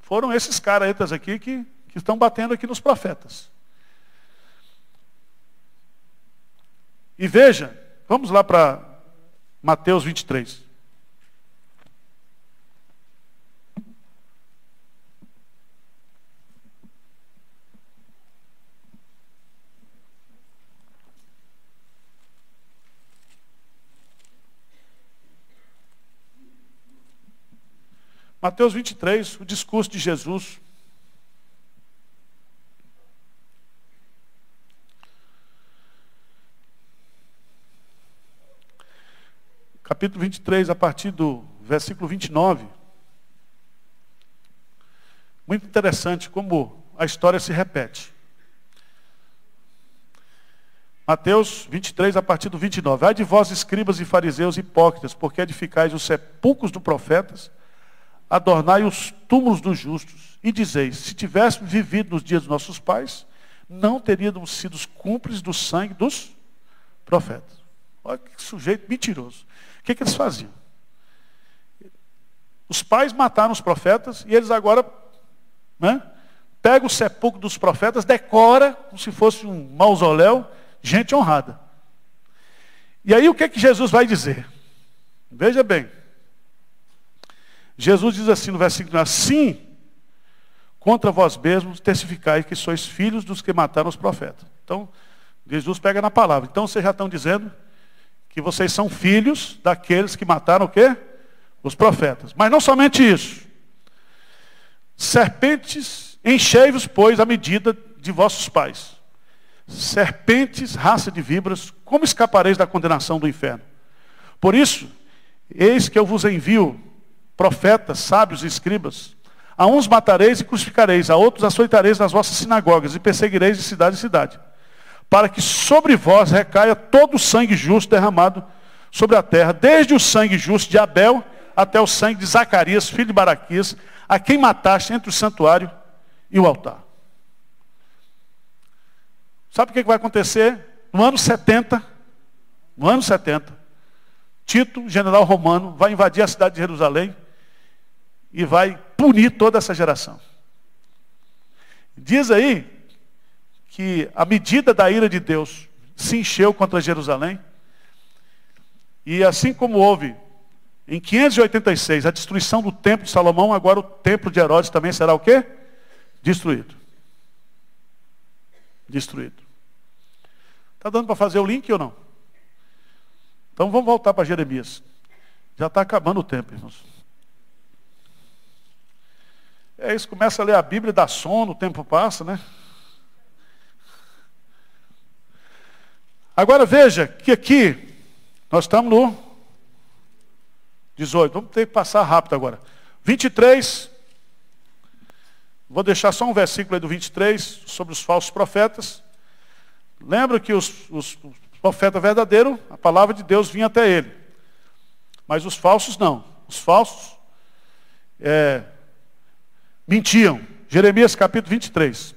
Foram esses caras aqui que, que estão batendo aqui nos profetas. E veja, vamos lá para Mateus 23. Mateus 23, o discurso de Jesus. Capítulo 23, a partir do versículo 29. Muito interessante como a história se repete. Mateus 23, a partir do 29. Ai de vós, escribas e fariseus hipócritas, porque edificais os sepulcros dos profetas adornai os túmulos dos justos, e dizeis, se tivéssemos vivido nos dias dos nossos pais, não teríamos sido cúmplices do sangue dos profetas. Olha que sujeito mentiroso. O que, que eles faziam? Os pais mataram os profetas e eles agora né, pegam o sepulcro dos profetas, decora como se fosse um mausoléu, gente honrada. E aí o que, que Jesus vai dizer? Veja bem, Jesus diz assim no versículo assim, contra vós mesmos testificai que sois filhos dos que mataram os profetas. Então, Jesus pega na palavra. Então vocês já estão dizendo que vocês são filhos daqueles que mataram o quê? Os profetas. Mas não somente isso. Serpentes, enchei-vos, pois, a medida de vossos pais. Serpentes, raça de víboras, como escapareis da condenação do inferno? Por isso, eis que eu vos envio profetas, sábios e escribas. A uns matareis e crucificareis, a outros açoitareis nas vossas sinagogas e perseguireis de cidade em cidade, para que sobre vós recaia todo o sangue justo derramado sobre a terra, desde o sangue justo de Abel até o sangue de Zacarias, filho de Baraquias, a quem mataste entre o santuário e o altar. Sabe o que vai acontecer? No ano 70, no ano 70, Tito, general romano, vai invadir a cidade de Jerusalém, e vai punir toda essa geração. Diz aí que a medida da ira de Deus se encheu contra Jerusalém. E assim como houve em 586 a destruição do templo de Salomão, agora o templo de Herodes também será o quê? Destruído. Destruído. Está dando para fazer o link ou não? Então vamos voltar para Jeremias. Já está acabando o tempo, irmãos. É isso, começa a ler a Bíblia e dá sono, o tempo passa, né? Agora veja que aqui nós estamos no 18. Vamos ter que passar rápido agora. 23. Vou deixar só um versículo aí do 23 sobre os falsos profetas. Lembra que os, os, os profetas verdadeiros, a palavra de Deus vinha até ele. Mas os falsos não. Os falsos é, mentiam. Jeremias capítulo 23.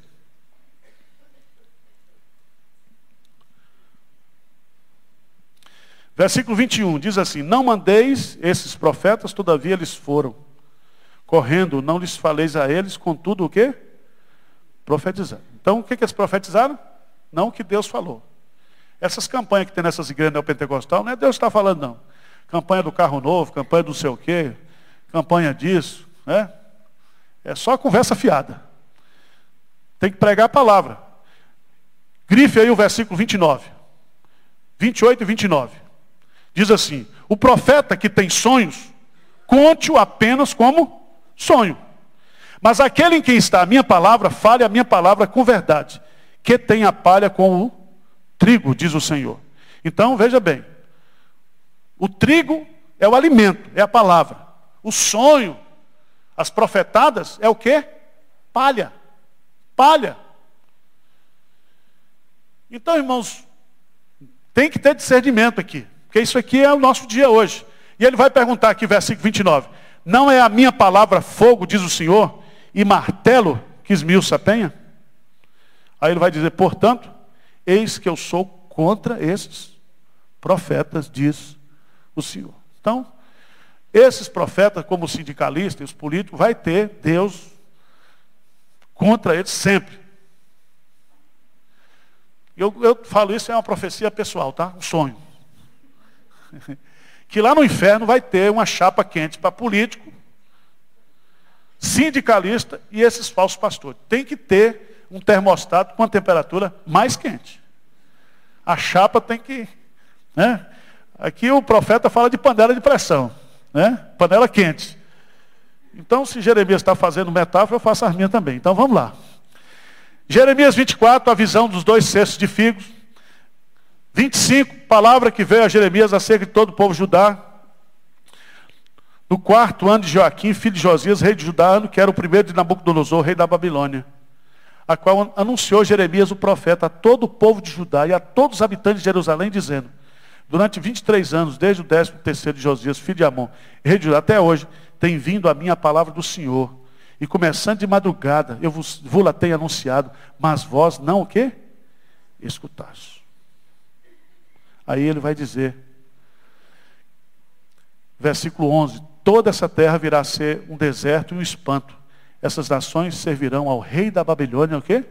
Versículo 21 diz assim: Não mandeis esses profetas, todavia eles foram. Correndo, não lhes faleis a eles, contudo o que? Profetizar. Então, o que, que eles profetizaram? Não o que Deus falou. Essas campanhas que tem nessas igrejas neopentecostal, não é Deus que está falando, não. Campanha do carro novo, campanha do sei o quê, campanha disso, né? É só conversa fiada. Tem que pregar a palavra. Grife aí o versículo 29. 28 e 29. Diz assim: O profeta que tem sonhos, conte-o apenas como sonho. Mas aquele em quem está a minha palavra, fale a minha palavra com verdade. Que tem a palha com o trigo, diz o Senhor. Então, veja bem. O trigo é o alimento, é a palavra. O sonho as profetadas é o que? Palha. Palha. Então, irmãos, tem que ter discernimento aqui. Porque isso aqui é o nosso dia hoje. E ele vai perguntar aqui, versículo 29. Não é a minha palavra fogo, diz o Senhor, e martelo que esmiuça a penha? Aí ele vai dizer, portanto, eis que eu sou contra esses profetas, diz o Senhor. Então, esses profetas, como sindicalistas e os políticos, vai ter Deus contra eles sempre. Eu, eu falo isso, é uma profecia pessoal, tá? Um sonho. Que lá no inferno vai ter uma chapa quente para político, sindicalista e esses falsos pastores. Tem que ter um termostato com a temperatura mais quente. A chapa tem que. Né? Aqui o profeta fala de panela de pressão né? Panela quente. Então, se Jeremias está fazendo metáfora, eu faço as minhas também. Então, vamos lá. Jeremias 24, a visão dos dois cestos de figos. 25, palavra que veio a Jeremias acerca de todo o povo judá. No quarto ano de Joaquim, filho de Josias, rei de Judá, ano que era o primeiro de Nabucodonosor, rei da Babilônia, a qual anunciou Jeremias o profeta a todo o povo de Judá e a todos os habitantes de Jerusalém, dizendo: Durante 23 anos, desde o 13 terceiro de Josias, filho de Amon, rei de Judá, até hoje, tem vindo a minha palavra do Senhor. E começando de madrugada, eu vos, vos la tenho anunciado, mas vós não o quê? Escutaste. Aí ele vai dizer, versículo 11, toda essa terra virá a ser um deserto e um espanto. Essas nações servirão ao rei da Babilônia o quê?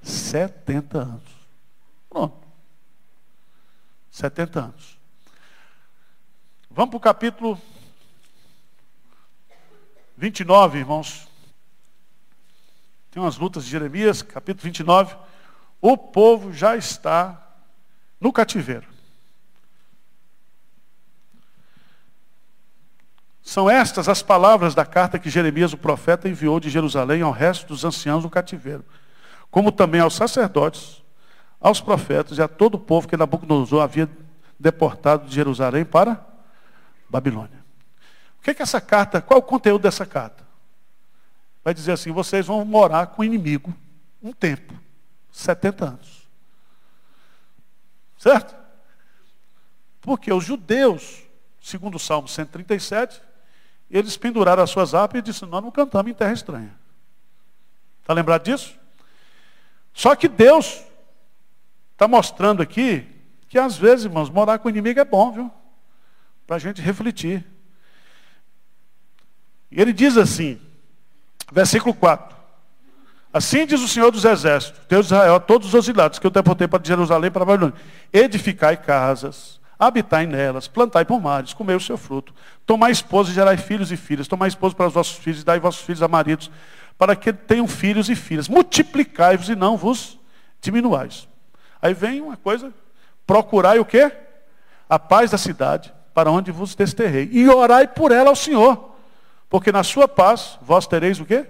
70 anos. Pronto. 70 anos. Vamos para o capítulo 29, irmãos. Tem umas lutas de Jeremias, capítulo 29. O povo já está no cativeiro. São estas as palavras da carta que Jeremias, o profeta, enviou de Jerusalém ao resto dos anciãos do cativeiro, como também aos sacerdotes, aos profetas e a todo o povo que Nabucodonosor havia deportado de Jerusalém para Babilônia. O que é que essa carta, qual é o conteúdo dessa carta? Vai dizer assim, vocês vão morar com o inimigo um tempo, 70 anos. Certo? Porque os judeus, segundo o Salmo 137, eles penduraram as suas harpas e disseram, nós não cantamos em terra estranha. Está lembrado disso? Só que Deus está mostrando aqui que às vezes, irmãos, morar com o inimigo é bom, viu? Para a gente refletir. E ele diz assim, versículo 4. Assim diz o Senhor dos Exércitos, Deus de Israel, a todos os exilados que eu deportei para Jerusalém para Babilônia. Edificai casas, habitai nelas, plantai pomares, comei o seu fruto, tomai esposa e gerai filhos e filhas, tomai esposa para os vossos filhos, e dai vossos filhos a maridos, para que tenham filhos e filhas. Multiplicai-vos e não vos diminuais. Aí vem uma coisa, procurai o quê? A paz da cidade, para onde vos desterrei. E orai por ela ao Senhor. Porque na sua paz, vós tereis o quê?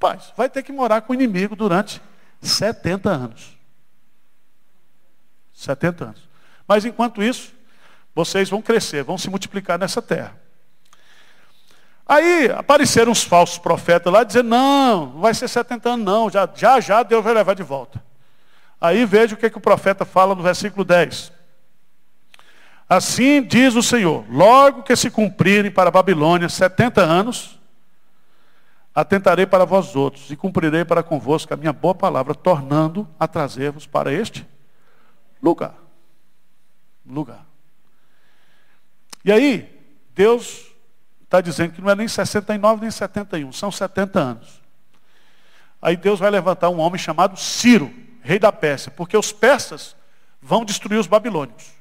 Paz. Vai ter que morar com o inimigo durante 70 anos. 70 anos. Mas enquanto isso, vocês vão crescer, vão se multiplicar nessa terra. Aí apareceram uns falsos profetas lá dizendo, não, não vai ser 70 anos não, já já, já Deus vai levar de volta. Aí veja o que, que o profeta fala no versículo 10. Assim diz o Senhor, logo que se cumprirem para a Babilônia 70 anos, atentarei para vós outros e cumprirei para convosco a minha boa palavra, tornando a trazer-vos para este lugar. Lugar. E aí, Deus está dizendo que não é nem 69 nem 71, são 70 anos. Aí Deus vai levantar um homem chamado Ciro, rei da Pérsia, porque os persas vão destruir os babilônios.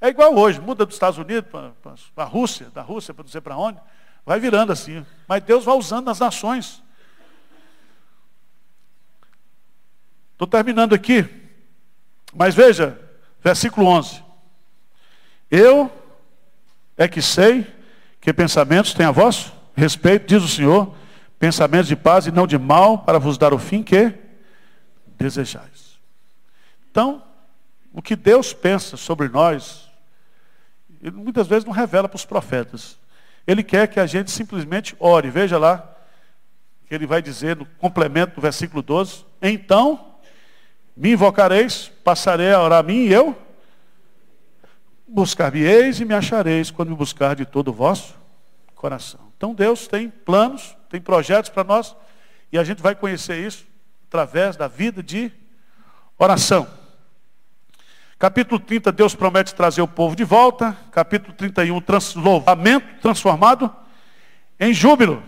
É igual hoje, muda dos Estados Unidos para a Rússia, da Rússia para não sei para onde, vai virando assim. Mas Deus vai usando as nações. Estou terminando aqui, mas veja, versículo 11. Eu é que sei que pensamentos tem a vosso respeito, diz o Senhor, pensamentos de paz e não de mal, para vos dar o fim que desejais. Então, o que Deus pensa sobre nós, ele muitas vezes não revela para os profetas. Ele quer que a gente simplesmente ore. Veja lá, que ele vai dizer no complemento do versículo 12: Então me invocareis, passarei a orar a mim e eu buscar-me-eis e me achareis quando me buscar de todo o vosso coração. Então Deus tem planos, tem projetos para nós, e a gente vai conhecer isso através da vida de oração. Capítulo 30, Deus promete trazer o povo de volta. Capítulo 31, trans, louvamento transformado em júbilo.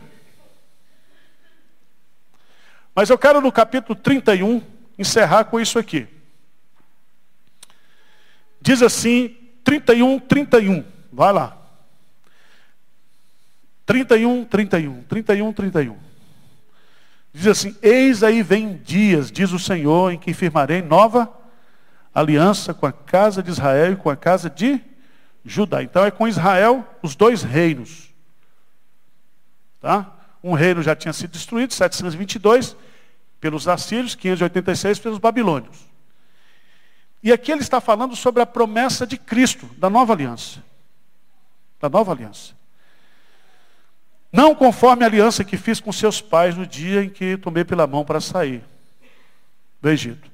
Mas eu quero no capítulo 31 encerrar com isso aqui. Diz assim, 31, 31. Vai lá. 31, 31. 31, 31. Diz assim: Eis aí vem dias, diz o Senhor, em que firmarei nova aliança com a casa de Israel e com a casa de Judá. Então é com Israel os dois reinos. Tá? Um reino já tinha sido destruído, 722, pelos assírios, 586 pelos babilônios. E aqui ele está falando sobre a promessa de Cristo, da nova aliança. Da nova aliança. Não conforme a aliança que fiz com seus pais no dia em que tomei pela mão para sair do Egito.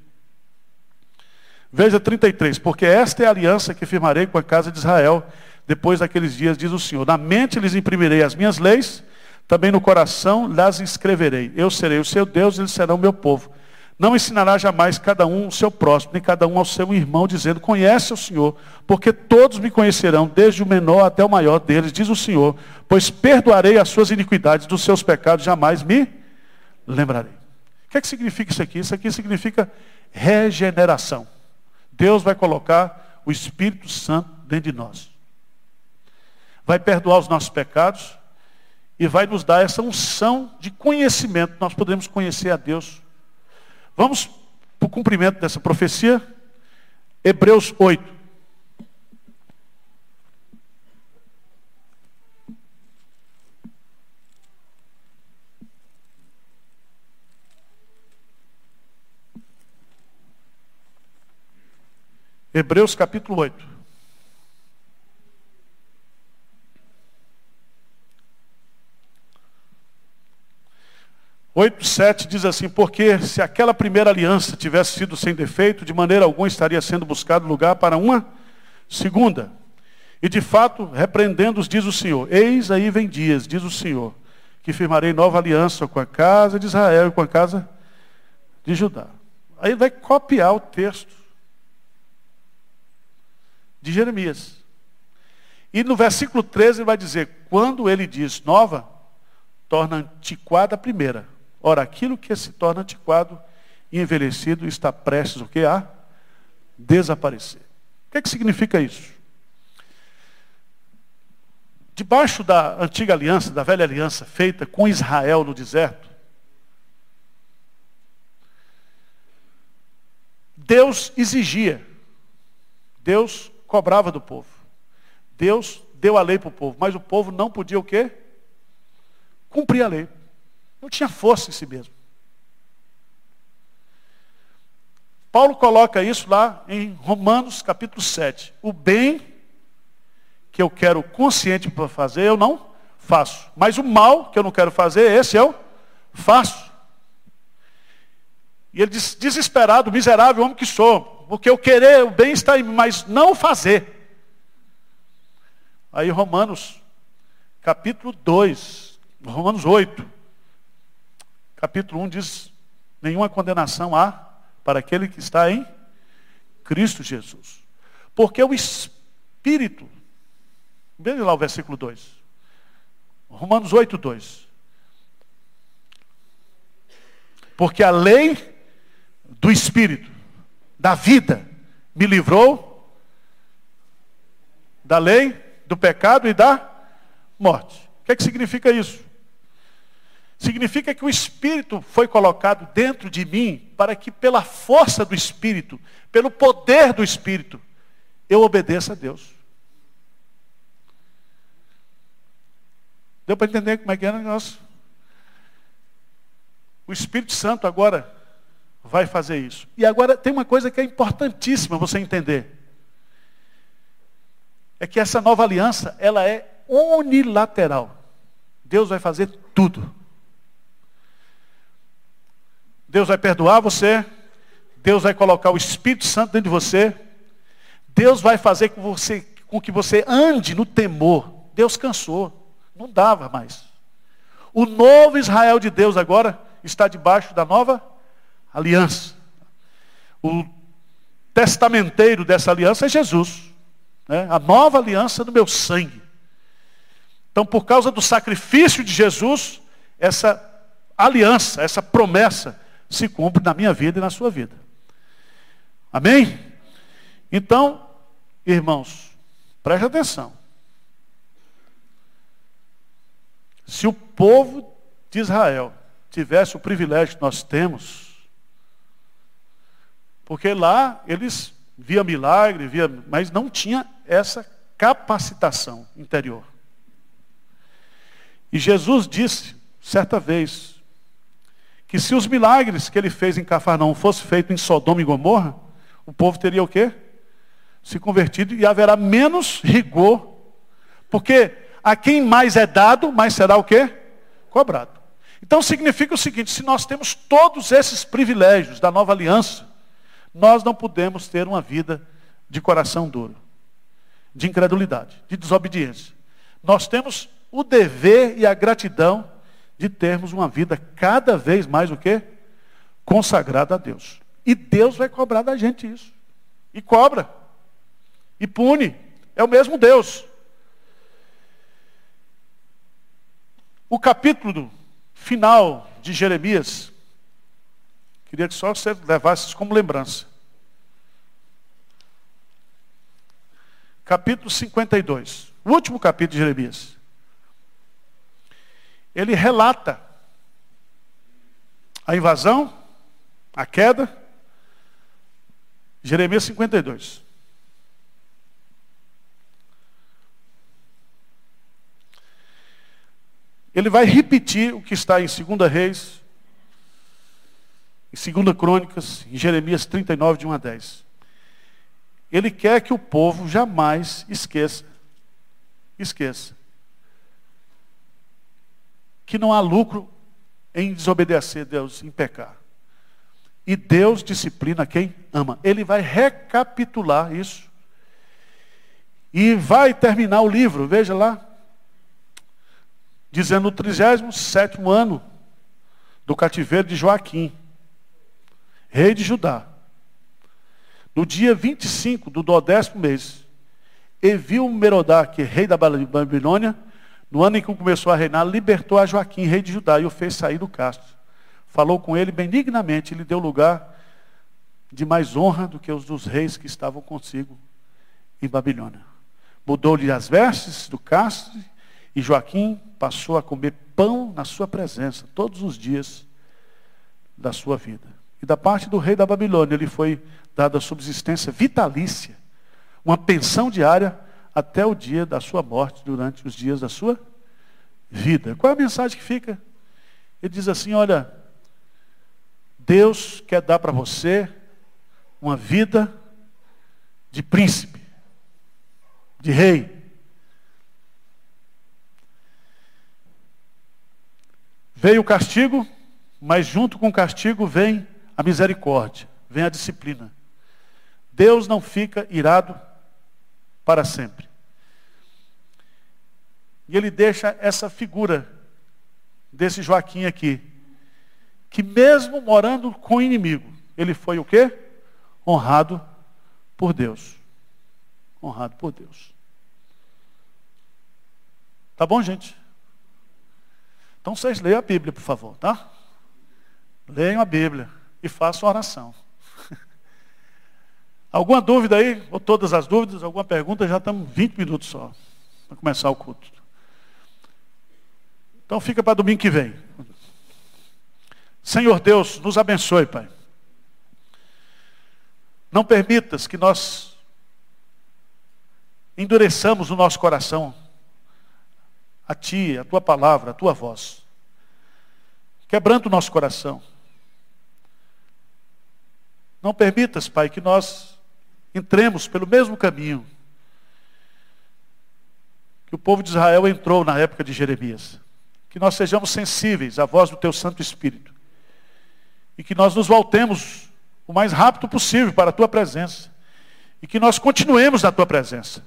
Veja 33, porque esta é a aliança que firmarei com a casa de Israel depois daqueles dias, diz o Senhor. Na mente lhes imprimirei as minhas leis, também no coração las escreverei. Eu serei o seu Deus e eles serão meu povo. Não ensinará jamais cada um o seu próximo, nem cada um ao seu irmão, dizendo, conhece o Senhor, porque todos me conhecerão, desde o menor até o maior deles, diz o Senhor, pois perdoarei as suas iniquidades, dos seus pecados jamais me lembrarei. O que, é que significa isso aqui? Isso aqui significa regeneração. Deus vai colocar o Espírito Santo dentro de nós. Vai perdoar os nossos pecados e vai nos dar essa unção de conhecimento. Nós podemos conhecer a Deus Vamos para o cumprimento dessa profecia. Hebreus 8. Hebreus capítulo 8. 8, 7 diz assim, porque se aquela primeira aliança tivesse sido sem defeito, de maneira alguma estaria sendo buscado lugar para uma segunda. E de fato, repreendendo-os, diz o Senhor, eis aí vem dias, diz o Senhor, que firmarei nova aliança com a casa de Israel e com a casa de Judá. Aí vai copiar o texto de Jeremias. E no versículo 13 ele vai dizer, quando ele diz nova, torna antiquada a primeira. Ora, aquilo que se torna antiquado e envelhecido está prestes o que a desaparecer. O que, que significa isso? Debaixo da antiga aliança, da velha aliança feita com Israel no deserto, Deus exigia, Deus cobrava do povo. Deus deu a lei para o povo, mas o povo não podia o quê? Cumprir a lei. Não tinha força em si mesmo. Paulo coloca isso lá em Romanos capítulo 7. O bem que eu quero consciente para fazer, eu não faço. Mas o mal que eu não quero fazer, esse eu faço. E ele diz, desesperado, miserável homem que sou, porque eu querer o bem está em mim, mas não fazer. Aí Romanos, capítulo 2, Romanos 8, capítulo 1 diz, nenhuma condenação há para aquele que está em Cristo Jesus. Porque o Espírito, veja lá o versículo 2. Romanos 8, 2. Porque a lei do Espírito, da vida, me livrou da lei, do pecado e da morte. O que, é que significa isso? Significa que o Espírito foi colocado dentro de mim para que, pela força do Espírito, pelo poder do Espírito, eu obedeça a Deus. Deu para entender como é que é o negócio? O Espírito Santo agora vai fazer isso. E agora tem uma coisa que é importantíssima você entender. É que essa nova aliança, ela é unilateral. Deus vai fazer tudo. Deus vai perdoar você. Deus vai colocar o Espírito Santo dentro de você. Deus vai fazer com, você, com que você ande no temor. Deus cansou. Não dava mais. O novo Israel de Deus agora está debaixo da nova aliança. O testamenteiro dessa aliança é Jesus. Né? A nova aliança do meu sangue. Então, por causa do sacrifício de Jesus, essa aliança, essa promessa, se cumpre na minha vida e na sua vida. Amém? Então, irmãos, preste atenção. Se o povo de Israel tivesse o privilégio que nós temos, porque lá eles via milagre, via, mas não tinha essa capacitação interior. E Jesus disse certa vez que se os milagres que ele fez em Cafarnaum fossem feitos em Sodoma e Gomorra, o povo teria o quê? Se convertido e haverá menos rigor. Porque a quem mais é dado, mais será o quê? Cobrado. Então significa o seguinte, se nós temos todos esses privilégios da nova aliança, nós não podemos ter uma vida de coração duro, de incredulidade, de desobediência. Nós temos o dever e a gratidão de termos uma vida cada vez mais o quê? Consagrada a Deus. E Deus vai cobrar da gente isso. E cobra. E pune. É o mesmo Deus. O capítulo final de Jeremias, queria que só você levasse isso como lembrança. Capítulo 52. O último capítulo de Jeremias ele relata a invasão, a queda, Jeremias 52. Ele vai repetir o que está em 2 Reis, em 2 Crônicas, em Jeremias 39, de 1 a 10. Ele quer que o povo jamais esqueça, esqueça que não há lucro em desobedecer Deus, em pecar. E Deus disciplina quem ama. Ele vai recapitular isso. E vai terminar o livro, veja lá. Dizendo o 37 ano do cativeiro de Joaquim, rei de Judá. No dia 25 do décimo mês, Evil Merodach, rei da Babilônia, no ano em que começou a reinar, libertou a Joaquim, rei de Judá, e o fez sair do castro. Falou com ele benignamente, e lhe deu lugar de mais honra do que os dos reis que estavam consigo. em Babilônia. Mudou-lhe as vestes do castro e Joaquim passou a comer pão na sua presença todos os dias da sua vida. E da parte do rei da Babilônia lhe foi dada subsistência vitalícia, uma pensão diária até o dia da sua morte, durante os dias da sua vida. Qual é a mensagem que fica? Ele diz assim: olha, Deus quer dar para você uma vida de príncipe, de rei. Veio o castigo, mas junto com o castigo vem a misericórdia, vem a disciplina. Deus não fica irado para sempre. E ele deixa essa figura desse Joaquim aqui, que mesmo morando com o inimigo, ele foi o quê? Honrado por Deus. Honrado por Deus. Tá bom, gente? Então vocês leiam a Bíblia, por favor, tá? Leiam a Bíblia e façam oração. Alguma dúvida aí? Ou todas as dúvidas? Alguma pergunta? Já estamos 20 minutos só para começar o culto. Então fica para domingo que vem. Senhor Deus, nos abençoe, Pai. Não permitas que nós endureçamos o nosso coração a Ti, a Tua palavra, a Tua voz. Quebrando o nosso coração. Não permitas, Pai, que nós entremos pelo mesmo caminho que o povo de Israel entrou na época de Jeremias que nós sejamos sensíveis à voz do Teu Santo Espírito. E que nós nos voltemos o mais rápido possível para a Tua presença. E que nós continuemos na Tua presença.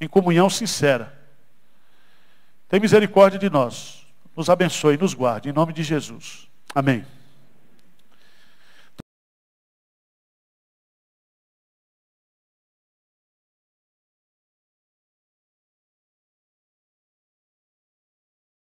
Em comunhão sincera. Tem misericórdia de nós. Nos abençoe e nos guarde. Em nome de Jesus. Amém.